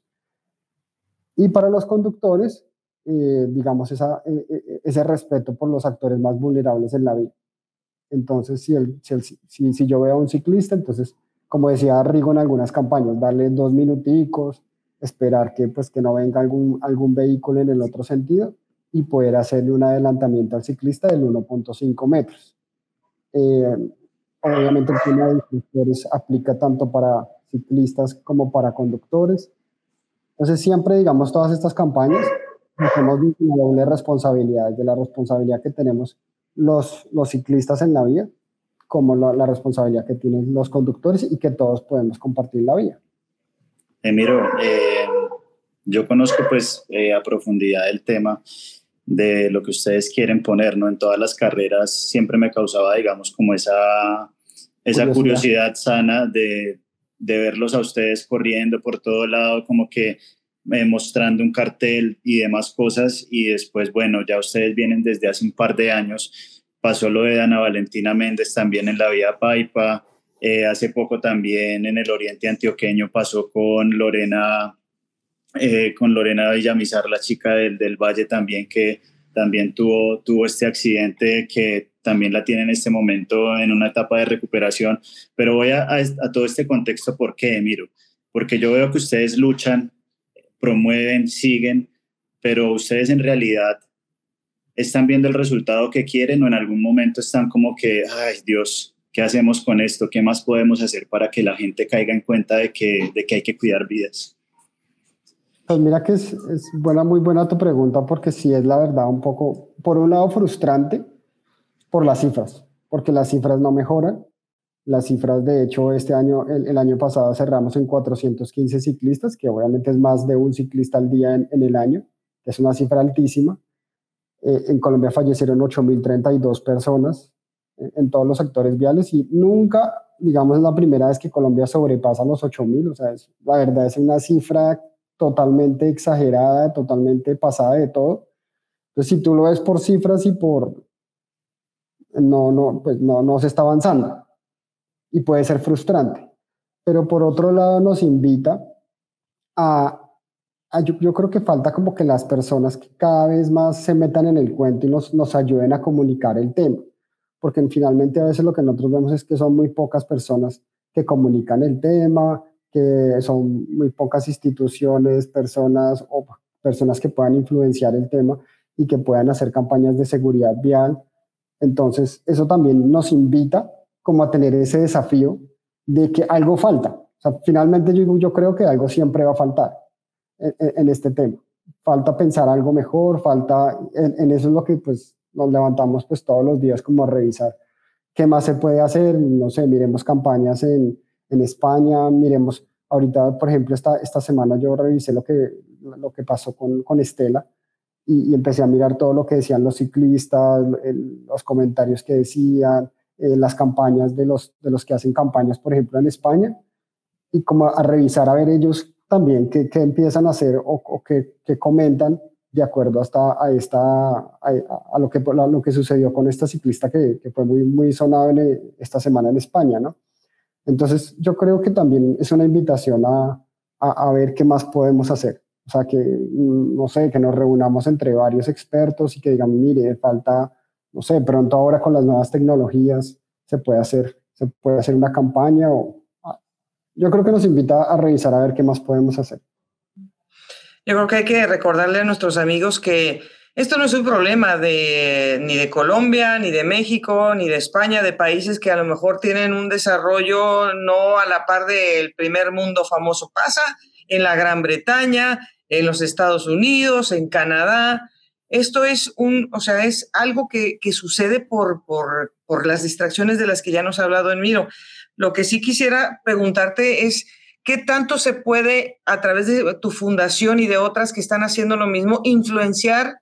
Y para los conductores, digamos, esa, ese respeto por los actores más vulnerables en la vía. Entonces, si, el, si, si, yo veo a un ciclista, entonces, como decía Rigo en algunas campañas, darle dos minuticos, esperar que, pues, que no venga algún, algún vehículo en el otro sentido y poder hacerle un adelantamiento al ciclista del 1.5 metros. Eh, obviamente el tema de instructores aplica tanto para ciclistas como para conductores. Entonces siempre, digamos, todas estas campañas, tenemos una doble responsabilidad, de la responsabilidad que tenemos los, los ciclistas en la vía, como la, responsabilidad que tienen los conductores y que todos podemos compartir la vía. Emiro, eh, yo conozco pues eh, a profundidad el tema de lo que ustedes quieren poner, ¿no? En todas las carreras siempre me causaba, digamos, como esa, esa curiosidad, sana de, de verlos a ustedes corriendo por todo lado, como que eh, mostrando un cartel y demás cosas. Y después, bueno, ya ustedes vienen desde hace un par de años, pasó lo de Ana Valentina Méndez también en la Vía Paipa, eh, hace poco también en el Oriente Antioqueño pasó con Lorena, eh, con Lorena Villamizar, la chica del, del Valle también, que también tuvo, tuvo este accidente que también la tiene en este momento en una etapa de recuperación. Pero voy a, a, todo este contexto, ¿por qué, Miro? Porque yo veo que ustedes luchan promueven, siguen, pero ustedes en realidad están viendo el resultado que quieren o en algún momento están como que, ay Dios, ¿qué hacemos con esto? ¿Qué más podemos hacer para que la gente caiga en cuenta de que, de que hay que cuidar vidas? Pues mira que es, es, buena, muy buena tu pregunta porque sí es la verdad un poco, por un lado frustrante por las cifras, porque las cifras no mejoran, las cifras, de hecho, este año, el, año pasado cerramos en 415 ciclistas, que obviamente es más de un ciclista al día en, el año, que es una cifra altísima. Eh, en Colombia fallecieron 8.032 personas en, en, todos los sectores viales y nunca, digamos, es la primera vez que Colombia sobrepasa los 8.000. O sea, es, la verdad es una cifra totalmente exagerada, totalmente pasada de todo. Entonces, si tú lo ves por cifras y por... No, no, pues no, no se está avanzando y puede ser frustrante. Pero por otro lado nos invita a, yo, creo que falta como que las personas que cada vez más se metan en el cuento y nos, nos ayuden a comunicar el tema, porque finalmente a veces lo que nosotros vemos es que son muy pocas personas que comunican el tema, que son muy pocas instituciones, personas o personas que puedan influenciar el tema y que puedan hacer campañas de seguridad vial. Entonces, eso también nos invita como a tener ese desafío de que algo falta. Finalmente yo, creo que algo siempre va a faltar en, este tema. Falta pensar algo mejor, falta, en, eso es lo que pues nos levantamos pues todos los días como a revisar qué más se puede hacer, no sé, miremos campañas en, en España, miremos ahorita, por ejemplo, esta, esta semana yo revisé lo que, lo que pasó con, con Estela y, empecé a mirar todo lo que decían los ciclistas, los comentarios que decían, eh, las campañas de los, de los que hacen campañas, por ejemplo, en España, y como a, revisar a ver ellos también qué, qué empiezan a hacer o, o qué, qué, comentan de acuerdo hasta a, esta, a, a, lo, que, a lo que sucedió con esta ciclista que, que fue muy, muy sonado esta semana en España, ¿no? Entonces, yo creo que también es una invitación a, a, ver qué más podemos hacer. O sea, que, mm, no sé, que nos reunamos entre varios expertos y que digan, mire, falta, no sé, pronto ahora con las nuevas tecnologías se puede hacer, se puede hacer una campaña o yo creo que nos invita a revisar a ver qué más podemos hacer. Yo creo que hay que recordarle a nuestros amigos que esto no es un problema de, ni de Colombia, ni de México, ni de España, de países que a lo mejor tienen un desarrollo no a la par del primer mundo famoso. Pasa en la Gran Bretaña, en los Estados Unidos, en Canadá. Esto es un, o sea, es algo que, que sucede por, por, por las distracciones de las que ya nos ha hablado en Miro. Lo que sí quisiera preguntarte es, ¿qué tanto se puede, a través de tu fundación y de otras que están haciendo lo mismo, influenciar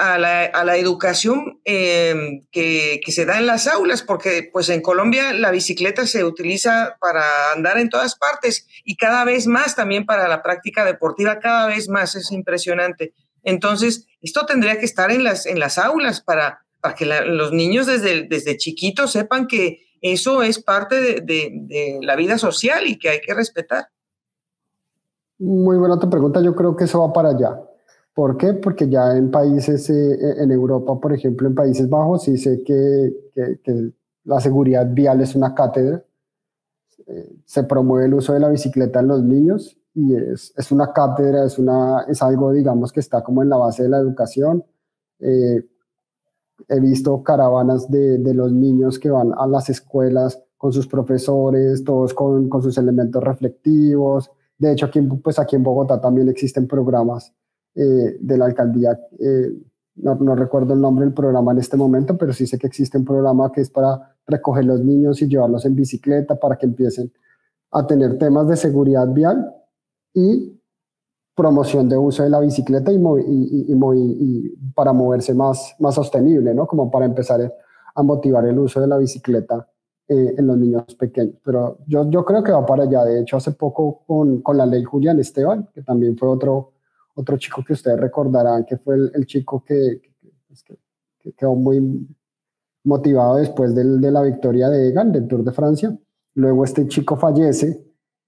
a la, educación eh, que, se da en las aulas, porque pues en Colombia la bicicleta se utiliza para andar en todas partes y cada vez más también para la práctica deportiva, cada vez más, es impresionante. Entonces, esto tendría que estar en las, en las aulas para, para que los niños desde, desde chiquitos sepan que eso es parte de, de la vida social y que hay que respetar. Muy buena tu pregunta, yo creo que eso va para allá. ¿Por qué? Porque ya en países, eh, eh, en Europa, por ejemplo, en Países Bajos, sí sé que, que, la seguridad vial es una cátedra. Eh, se promueve el uso de la bicicleta en los niños y es, es, una cátedra, es, una, es algo, digamos, que está como en la base de la educación. he visto caravanas de, de, los niños que van a las escuelas con sus profesores, todos con, con sus elementos reflectivos. De hecho, aquí, pues aquí en Bogotá también existen programas eh, de la alcaldía. Eh, no, no, recuerdo el nombre del programa en este momento, pero sí sé que existe un programa que es para recoger los niños y llevarlos en bicicleta para que empiecen a tener temas de seguridad vial y promoción de uso de la bicicleta y, y, para moverse más, más sostenible, ¿no? Como para empezar a motivar el uso de la bicicleta eh, en los niños pequeños. Pero yo, yo creo que va para allá. De hecho, hace poco con, con la ley Julián Esteban, que también fue otro otro chico que ustedes recordarán que fue el, chico pues, que, que, quedó muy motivado después del, de la victoria de Egan, del Tour de Francia. Luego este chico fallece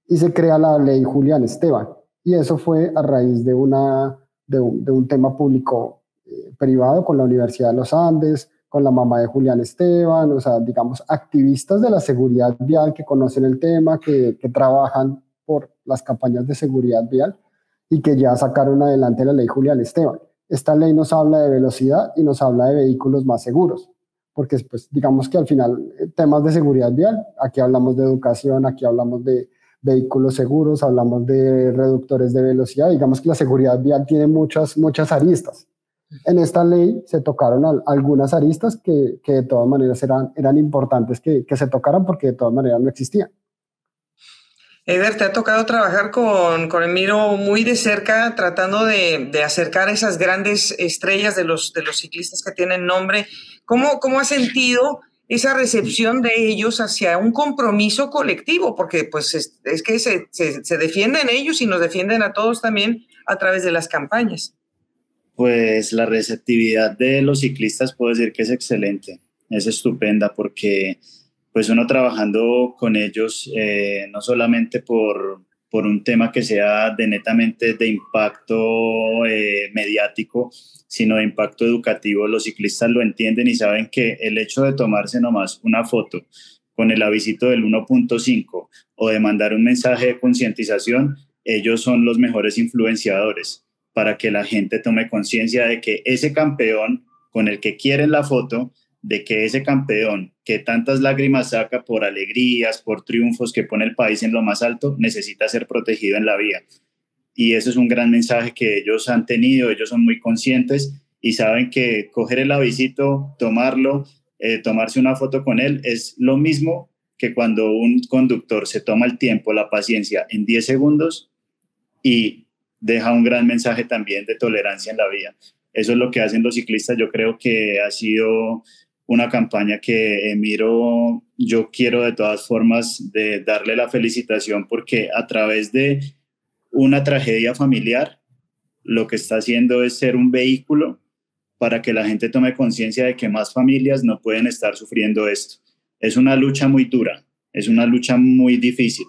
y se crea la ley Julián Esteban. Y eso fue a raíz de, una, de, un, de un tema público eh, privado con la Universidad de los Andes, con la mamá de Julián Esteban, o sea, digamos, activistas de la seguridad vial que conocen el tema, que, que trabajan por las campañas de seguridad vial y que ya sacaron adelante la ley Julián Esteban. Esta ley nos habla de velocidad y nos habla de vehículos más seguros, porque pues digamos que al final eh, temas de seguridad vial, aquí hablamos de educación, aquí hablamos de vehículos seguros, hablamos de reductores de velocidad, digamos que la seguridad vial tiene muchas, muchas aristas. En esta ley se tocaron algunas aristas que, que de todas maneras eran, eran importantes que, que se tocaran porque de todas maneras no existían. Eder, te ha tocado trabajar con, con Emiro muy de cerca, tratando de, de, acercar esas grandes estrellas de los, de los ciclistas que tienen nombre. ¿Cómo, cómo has sentido esa recepción de ellos hacia un compromiso colectivo? Porque pues es, que se, se, se, defienden ellos y nos defienden a todos también a través de las campañas. Pues la receptividad de los ciclistas puedo decir que es excelente, es estupenda porque pues uno trabajando con ellos, eh, no solamente por, por, un tema que sea de netamente de impacto eh, mediático, sino de impacto educativo, los ciclistas lo entienden y saben que el hecho de tomarse nomás una foto con el avisito del 1.5 o de mandar un mensaje de concientización, ellos son los mejores influenciadores para que la gente tome conciencia de que ese campeón con el que quieren la foto de que ese campeón que tantas lágrimas saca por alegrías, por triunfos, que pone el país en lo más alto, necesita ser protegido en la vía. Y eso es un gran mensaje que ellos han tenido, ellos son muy conscientes y saben que coger el avisito, tomarlo, eh, tomarse una foto con él es lo mismo que cuando un conductor se toma el tiempo, la paciencia en 10 segundos y deja un gran mensaje también de tolerancia en la vía. Eso es lo que hacen los ciclistas. Yo creo que ha sido una campaña que miro, yo quiero de todas formas de darle la felicitación porque a través de una tragedia familiar, lo que está haciendo es ser un vehículo para que la gente tome conciencia de que más familias no pueden estar sufriendo esto. Es una lucha muy dura, es una lucha muy difícil,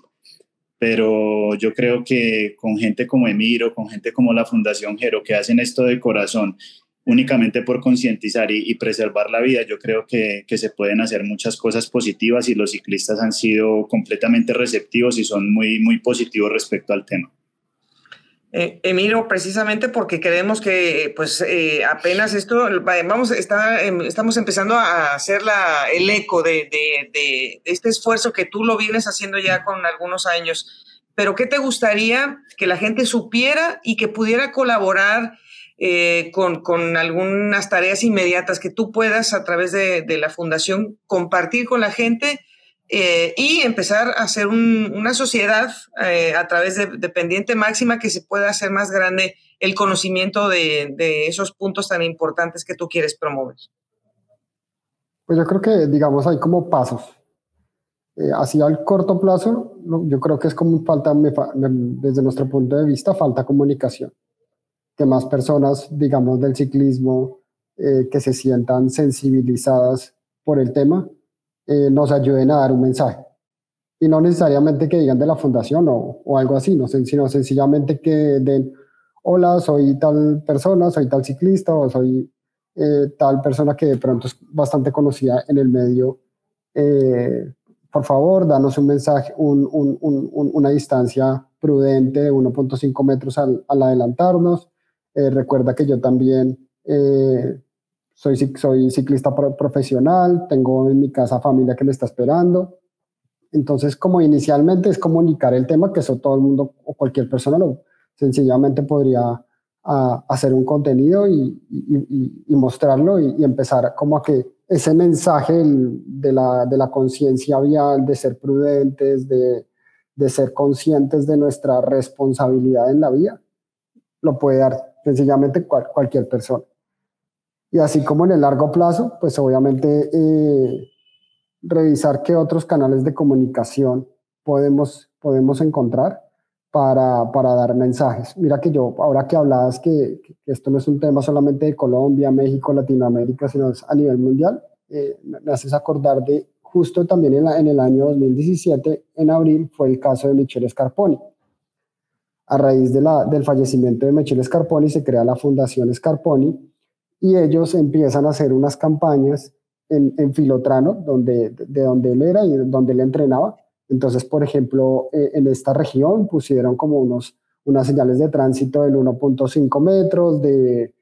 pero yo creo que con gente como Emiro, con gente como la Fundación Jero, que hacen esto de corazón únicamente por concientizar y, preservar la vida, yo creo que, que, se pueden hacer muchas cosas positivas y los ciclistas han sido completamente receptivos y son muy, muy positivos respecto al tema. Eh, Emiro, precisamente porque creemos que pues eh, apenas esto, vamos, está, em, estamos empezando a hacer la, el eco de, de, este esfuerzo que tú lo vienes haciendo ya con algunos años. Pero ¿qué te gustaría que la gente supiera y que pudiera colaborar eh, con, con, algunas tareas inmediatas que tú puedas a través de, de la fundación compartir con la gente? Eh, y empezar a hacer una sociedad eh, a través de, Pendiente Máxima que se pueda hacer más grande el conocimiento de, esos puntos tan importantes que tú quieres promover. Pues yo creo que, digamos, hay como pasos. Eh, así al corto plazo, yo creo que es como falta, desde nuestro punto de vista, falta comunicación. Que más personas, digamos, del ciclismo, que se sientan sensibilizadas por el tema, eh, nos ayuden a dar un mensaje. Y no necesariamente que digan de la fundación o, o algo así, no, sino sencillamente que den, hola, soy tal persona, soy tal ciclista soy eh, tal persona que de pronto es bastante conocida en el medio. Eh, por favor, danos un mensaje, un, un, un, una distancia prudente de 1.5 metros al adelantarnos. Recuerda que yo también soy, soy ciclista profesional, tengo en mi casa familia que me está esperando. Entonces, como inicialmente es comunicar el tema, que eso todo el mundo o cualquier persona lo sencillamente podría hacer un contenido y, mostrarlo y, empezar como a que ese mensaje de la, de la conciencia vial, de ser prudentes, de, de ser conscientes de nuestra responsabilidad en la vida, lo puede dar sencillamente cualquier persona. Y así como en el largo plazo, pues obviamente eh, revisar qué otros canales de comunicación podemos, podemos encontrar para, para, dar mensajes. Mira que yo, ahora que hablabas que, esto no es un tema solamente de Colombia, México, Latinoamérica, sino a nivel mundial, eh, me haces acordar de justo también en, en, el año 2017, en abril, fue el caso de Michele Scarponi. A raíz de la, del fallecimiento de Michele Scarponi se crea la Fundación Scarponi, y ellos empiezan a hacer unas campañas en, en Filotrano, donde, de donde él era y donde él entrenaba. Entonces, por ejemplo, eh, en esta región pusieron como unos, unas señales de tránsito del 1.5 metros, de,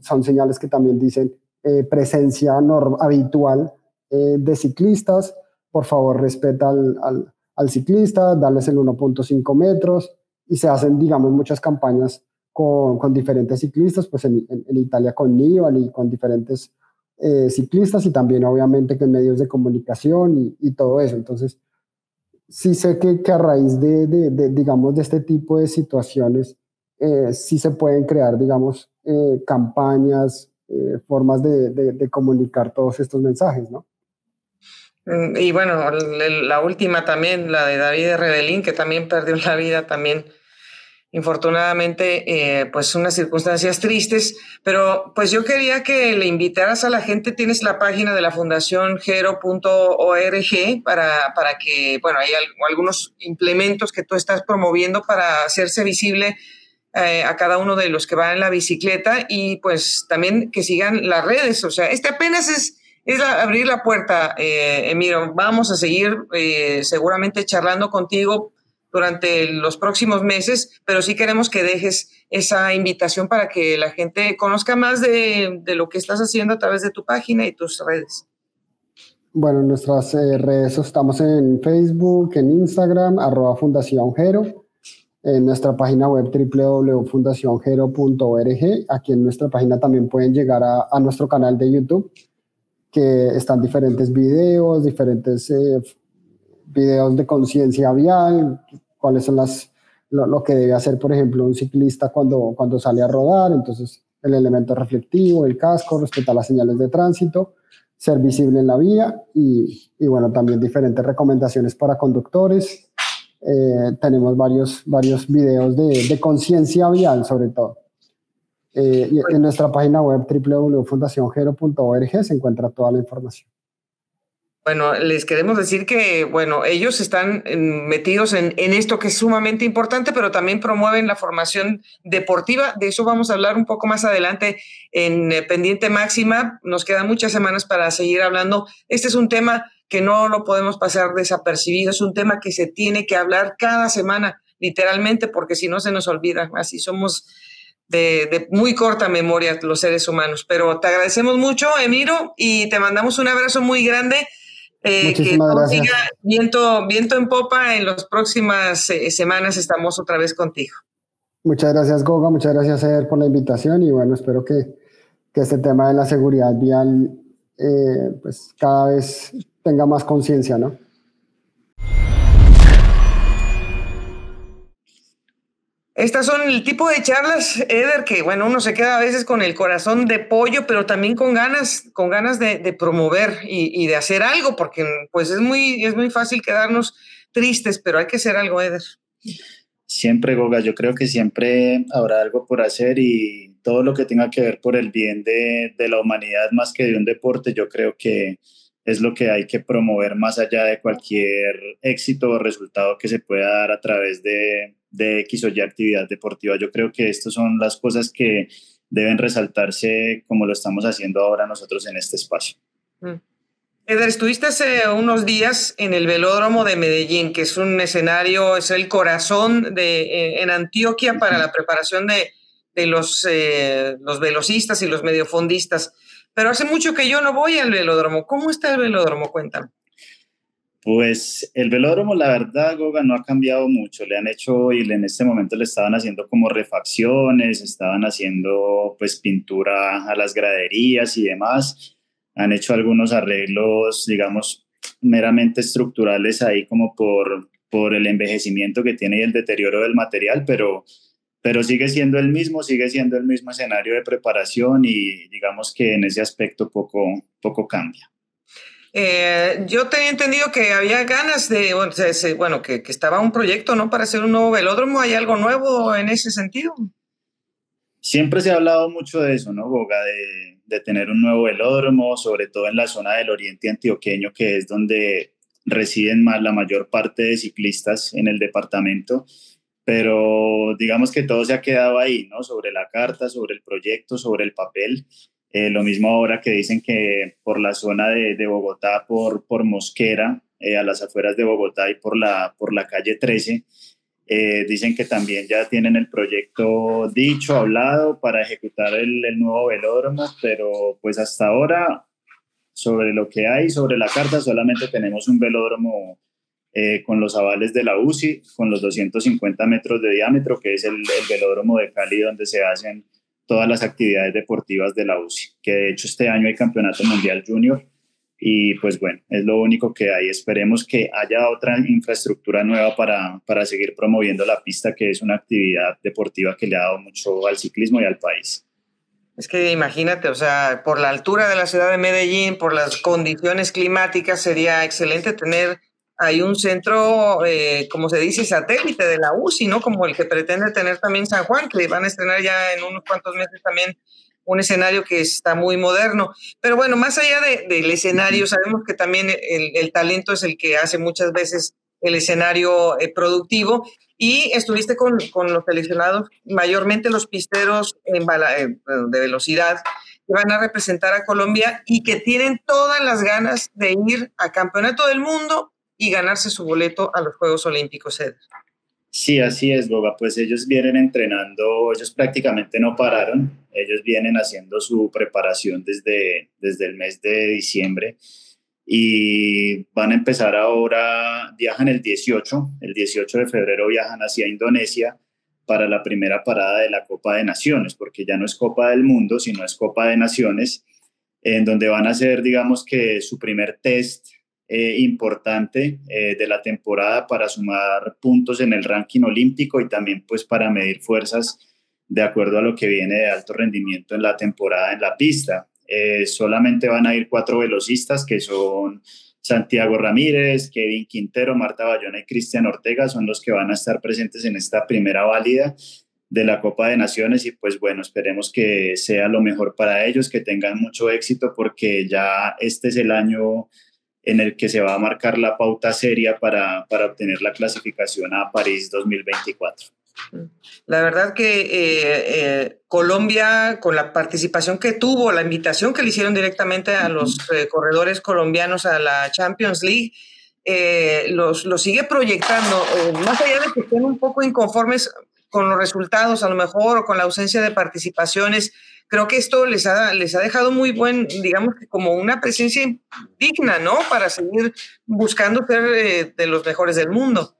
son señales que también dicen eh, presencia habitual eh, de ciclistas, por favor respeta al, al, al ciclista, darles el 1.5 metros y se hacen, digamos, muchas campañas con, con diferentes ciclistas, pues en, en, Italia con Nibali y con diferentes eh, ciclistas y también obviamente con medios de comunicación y, y todo eso. Entonces, sí sé que, que a raíz de, de, de, digamos, de este tipo de situaciones, eh, sí se pueden crear, digamos, eh, campañas, eh, formas de, de, comunicar todos estos mensajes, ¿no? Mm, y bueno, la última también, la de David Rebelín, que también perdió la vida también infortunadamente, eh, pues unas circunstancias tristes, pero pues yo quería que le invitaras a la gente, tienes la página de la Fundación Gero.org para, para que, bueno, hay algunos implementos que tú estás promoviendo para hacerse visible eh, a cada uno de los que van en la bicicleta y pues también que sigan las redes, o sea, este apenas es... Es abrir la puerta, eh. Vamos a seguir eh, seguramente charlando contigo durante los próximos meses, pero sí queremos que dejes esa invitación para que la gente conozca más de, de lo que estás haciendo a través de tu página y tus redes. Bueno, en nuestras eh, redes estamos en Facebook, en Instagram, arroba Fundación en nuestra página web www.fundaciongero.org. Aquí en nuestra página también pueden llegar a, a, nuestro canal de YouTube, que están diferentes videos, diferentes eh, videos de conciencia vial, cuáles son las, lo, que debe hacer, por ejemplo, un ciclista cuando, cuando sale a rodar, entonces el elemento reflectivo, el casco, respetar las señales de tránsito, ser visible en la vía y, y bueno, también diferentes recomendaciones para conductores. Eh, tenemos varios, varios videos de, de conciencia vial sobre todo. Eh, en nuestra página web www.fundaciongero.org se encuentra toda la información. Bueno, les queremos decir que, bueno, ellos están metidos en, en, esto que es sumamente importante, pero también promueven la formación deportiva. De eso vamos a hablar un poco más adelante en eh, Pendiente Máxima. Nos quedan muchas semanas para seguir hablando. Este es un tema que no lo podemos pasar desapercibido, es un tema que se tiene que hablar cada semana, literalmente, porque si no se nos olvida. Así somos de, muy corta memoria los seres humanos. Pero te agradecemos mucho, Emiro, y te mandamos un abrazo muy grande. Eh, Muchísimas gracias. Viento, viento en popa, en las próximas eh, semanas estamos otra vez contigo. Muchas gracias, Goga, muchas gracias, Eder, por la invitación y bueno, espero que, que este tema de la seguridad vial eh, pues cada vez tenga más conciencia, ¿no? Estas son el tipo de charlas, Eder, que bueno, uno se queda a veces con el corazón de pollo, pero también con ganas, con ganas de, promover y, de hacer algo, porque pues es muy, es muy fácil quedarnos tristes, pero hay que hacer algo, Eder. Siempre, Goga, yo creo que siempre habrá algo por hacer y todo lo que tenga que ver por el bien de, de la humanidad más que de un deporte, yo creo que es lo que hay que promover más allá de cualquier éxito o resultado que se pueda dar a través de, de X o Y actividad deportiva. Yo creo que estas son las cosas que deben resaltarse como lo estamos haciendo ahora nosotros en este espacio. Mm. Eder, estuviste hace unos días en el velódromo de Medellín, que es un escenario, es el corazón de, eh, en Antioquia para la preparación de, de los, eh, los velocistas y los mediofondistas. Pero hace mucho que yo no voy al velódromo. ¿Cómo está el velódromo? Cuéntame. Pues el velódromo, la verdad, Goga, no ha cambiado mucho. Le han hecho y en este momento le estaban haciendo como refacciones, estaban haciendo pues pintura a las graderías y demás. Han hecho algunos arreglos, digamos, meramente estructurales ahí como por, por el envejecimiento que tiene y el deterioro del material, pero, pero sigue siendo el mismo, sigue siendo el mismo escenario de preparación y digamos que en ese aspecto poco, poco cambia. Eh, yo tenía entendido que había ganas de, bueno, que, estaba un proyecto, ¿no? Para hacer un nuevo velódromo. ¿Hay algo nuevo en ese sentido? Siempre se ha hablado mucho de eso, ¿no, Boga? De, tener un nuevo velódromo, sobre todo en la zona del oriente antioqueño, que es donde residen más la mayor parte de ciclistas en el departamento. Pero digamos que todo se ha quedado ahí, ¿no? Sobre la carta, sobre el proyecto, sobre el papel eh, lo mismo ahora que dicen que por la zona de, Bogotá, por, por Mosquera, eh, a las afueras de Bogotá y por la, por la calle 13, eh, dicen que también ya tienen el proyecto dicho, hablado para ejecutar el, el, nuevo velódromo, pero pues hasta ahora, sobre lo que hay, sobre la carta, solamente tenemos un velódromo con los avales de la UCI, con los 250 metros de diámetro, que es el, el velódromo de Cali donde se hacen todas las actividades deportivas de la UCI, que de hecho este año hay Campeonato Mundial Junior y pues bueno, es lo único que hay. Esperemos que haya otra infraestructura nueva para, para seguir promoviendo la pista, que es una actividad deportiva que le ha dado mucho al ciclismo y al país. Es que imagínate, o sea, por la altura de la ciudad de Medellín, por las condiciones climáticas, sería excelente tener hay un centro, eh, como se dice, satélite de la UCI, ¿no? Como el que pretende tener también San Juan, que van a estrenar ya en unos cuantos meses también un escenario que está muy moderno. Pero bueno, más allá del escenario, sabemos que también el, talento es el que hace muchas veces el escenario eh, productivo y estuviste con, con, los seleccionados, mayormente los pisteros en eh, de velocidad, que van a representar a Colombia y que tienen todas las ganas de ir a Campeonato del Mundo y ganarse su boleto a los Juegos Olímpicos, Ed. Sí, así es, Boga. Pues ellos vienen entrenando, ellos prácticamente no pararon, ellos vienen haciendo su preparación desde, desde el mes de diciembre y van a empezar ahora, viajan el 18, el 18 de febrero viajan hacia Indonesia para la primera parada de la Copa de Naciones, porque ya no es Copa del Mundo, sino es Copa de Naciones, en donde van a hacer, digamos que su primer test eh, importante eh, de la temporada para sumar puntos en el ranking olímpico y también pues para medir fuerzas de acuerdo a lo que viene de alto rendimiento en la temporada en la pista. Eh, solamente van a ir cuatro velocistas que son Santiago Ramírez, Kevin Quintero, Marta Bayona y Cristian Ortega, son los que van a estar presentes en esta primera válida de la Copa de Naciones y pues bueno, esperemos que sea lo mejor para ellos, que tengan mucho éxito porque ya este es el año en el que se va a marcar la pauta seria para, para obtener la clasificación a París 2024. La verdad que eh, eh, Colombia, con la participación que tuvo, la invitación que le hicieron directamente a los eh, corredores colombianos a la Champions League, los, los, sigue proyectando, más allá de que estén un poco inconformes con los resultados, a lo mejor, o con la ausencia de participaciones, creo que esto les ha, les ha dejado muy buen, digamos que como una presencia digna, ¿no? Para seguir buscando ser de los mejores del mundo.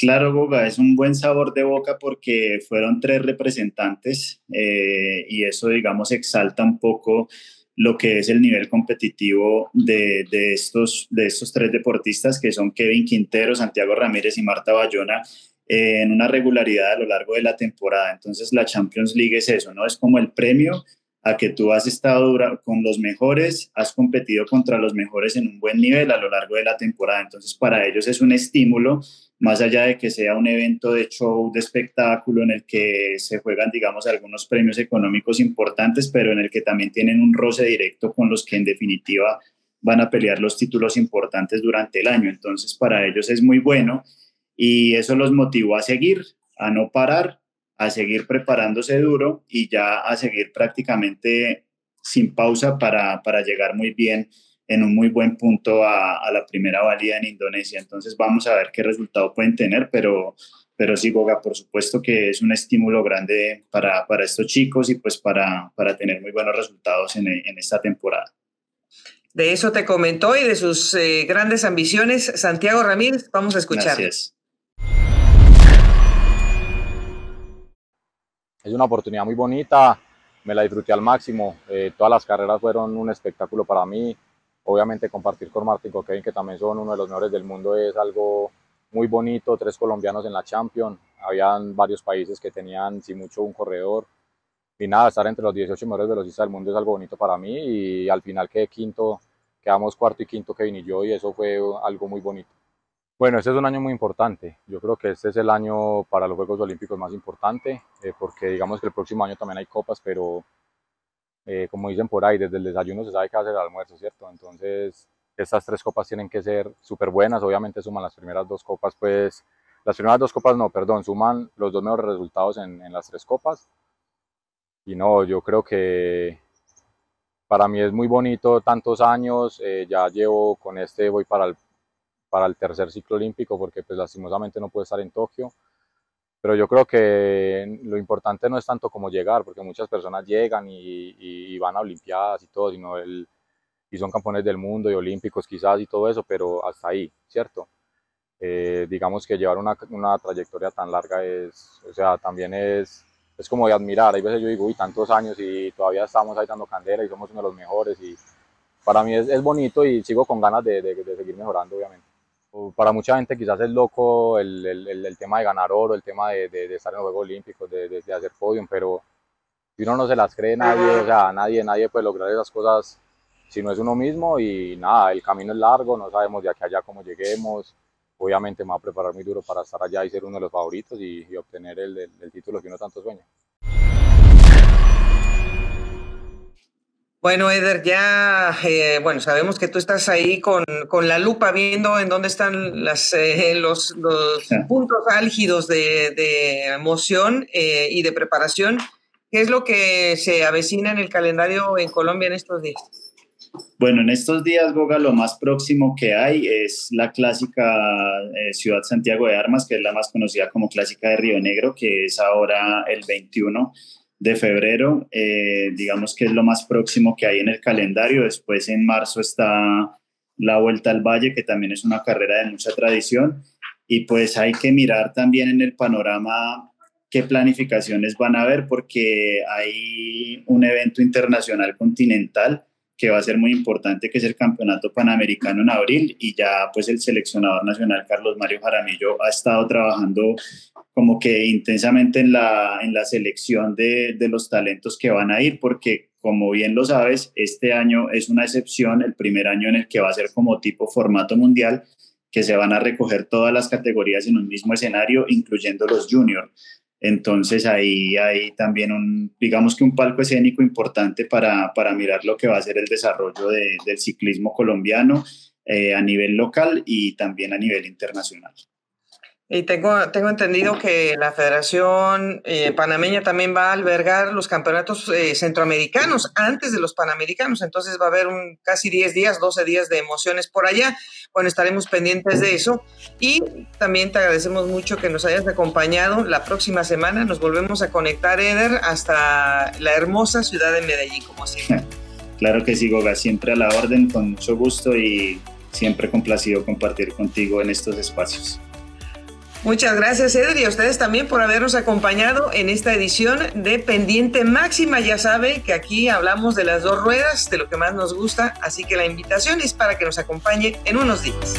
Claro, Goga, es un buen sabor de boca porque fueron tres representantes eh, y eso, digamos, exalta un poco lo que es el nivel competitivo de, estos, de estos tres deportistas que son Kevin Quintero, Santiago Ramírez y Marta Bayona en una regularidad a lo largo de la temporada. Entonces la Champions League es eso, ¿no? Es como el premio a que tú has estado con los mejores, has competido contra los mejores en un buen nivel a lo largo de la temporada. Entonces, para ellos es un estímulo, más allá de que sea un evento de show, de espectáculo, en el que se juegan, digamos, algunos premios económicos importantes, pero en el que también tienen un roce directo con los que en definitiva van a pelear los títulos importantes durante el año. Entonces, para ellos es muy bueno y eso los motivó a seguir, a no parar a seguir preparándose duro y ya a seguir prácticamente sin pausa para, para llegar muy bien en un muy buen punto a, la primera valida en Indonesia. Entonces vamos a ver qué resultado pueden tener, pero, pero sí, Goga, por supuesto que es un estímulo grande para, para estos chicos y pues para, para tener muy buenos resultados en, en esta temporada. De eso te comentó y de sus eh, grandes ambiciones, Santiago Ramírez. Vamos a escuchar. Gracias. Es una oportunidad muy bonita, me la disfruté al máximo, eh, todas las carreras fueron un espectáculo para mí, obviamente compartir con Martín Coquelin, que también son uno de los mejores del mundo, es algo muy bonito, tres colombianos en la Champions, habían varios países que tenían, si mucho, un corredor, y nada, estar entre los 18 mejores velocistas del mundo es algo bonito para mí, y al final quedé quinto, quedamos cuarto y quinto Kevin y yo, y eso fue algo muy bonito. Bueno, este es un año muy importante. Yo creo que este es el año para los Juegos Olímpicos más importante, eh, porque digamos que el próximo año también hay copas, pero eh, como dicen por ahí, desde el desayuno se sabe a ser el almuerzo, ¿cierto? Entonces, estas tres copas tienen que ser súper buenas. Obviamente suman las primeras dos copas, pues, las primeras dos copas no, perdón, suman los dos mejores resultados en, en las tres copas. Y no, yo creo que para mí es muy bonito tantos años, eh, ya llevo con este, voy para el para el tercer ciclo olímpico porque pues lastimosamente no puede estar en Tokio. Pero yo creo que lo importante no es tanto como llegar, porque muchas personas llegan y, van a Olimpiadas y todo, sino el, y son campeones del mundo y olímpicos quizás y todo eso, pero hasta ahí, ¿cierto? Eh, digamos que llevar una, una, trayectoria tan larga es, o sea, también es, es como de admirar. Hay veces yo digo, uy, tantos años y todavía estamos ahí dando candela y somos uno de los mejores y para mí es, es bonito y sigo con ganas de, de, de seguir mejorando, obviamente para mucha gente quizás es loco el, el, el, tema de ganar oro, el tema de, de, estar en los Juegos Olímpicos, de, de, hacer podium, pero si uno no se las cree nadie, o sea, nadie, nadie puede lograr esas cosas si no es uno mismo y nada, el camino es largo, no sabemos de aquí a allá cómo lleguemos, obviamente me voy a preparar muy duro para estar allá y ser uno de los favoritos y, obtener el, el título que uno tanto sueña. Bueno, Eder, ya, eh, bueno, sabemos que tú estás ahí con, con, la lupa viendo en dónde están las, eh, los, los puntos álgidos de, de emoción eh, y de preparación. ¿Qué es lo que se avecina en el calendario en Colombia en estos días? Bueno, en estos días, Goga, lo más próximo que hay es la clásica Ciudad Santiago de Armas, que es la más conocida como clásica de Río Negro, que es ahora el 21 de febrero, eh, digamos que es lo más próximo que hay en el calendario. Después en marzo está la Vuelta al Valle, que también es una carrera de mucha tradición. Y pues hay que mirar también en el panorama qué planificaciones van a haber, porque hay un evento internacional continental que va a ser muy importante, que es el Campeonato Panamericano en abril y ya pues el seleccionador nacional Carlos Mario Jaramillo ha estado trabajando como que intensamente en la, en la selección de, de los talentos que van a ir, porque como bien lo sabes, este año es una excepción, el primer año en el que va a ser como tipo formato mundial, que se van a recoger todas las categorías en un mismo escenario, incluyendo los juniors. Entonces ahí hay también un, digamos que un palco escénico importante para, para mirar lo que va a ser el desarrollo del ciclismo colombiano eh, a nivel local y también a nivel internacional. Y tengo, tengo entendido que la Federación eh, Panameña también va a albergar los campeonatos eh, centroamericanos antes de los panamericanos. Entonces va a haber un casi 10 días, 12 días de emociones por allá. Bueno, estaremos pendientes de eso. Y también te agradecemos mucho que nos hayas acompañado. La próxima semana nos volvemos a conectar, Eder, hasta la hermosa ciudad de Medellín, como siempre. *laughs* Claro que sí, Goga, siempre a la orden, con mucho gusto y siempre complacido compartir contigo en estos espacios. Muchas gracias, Eder, y a ustedes también por habernos acompañado en esta edición de Pendiente Máxima. Ya sabe que aquí hablamos de las dos ruedas, de lo que más nos gusta, así que la invitación es para que nos acompañe en unos días.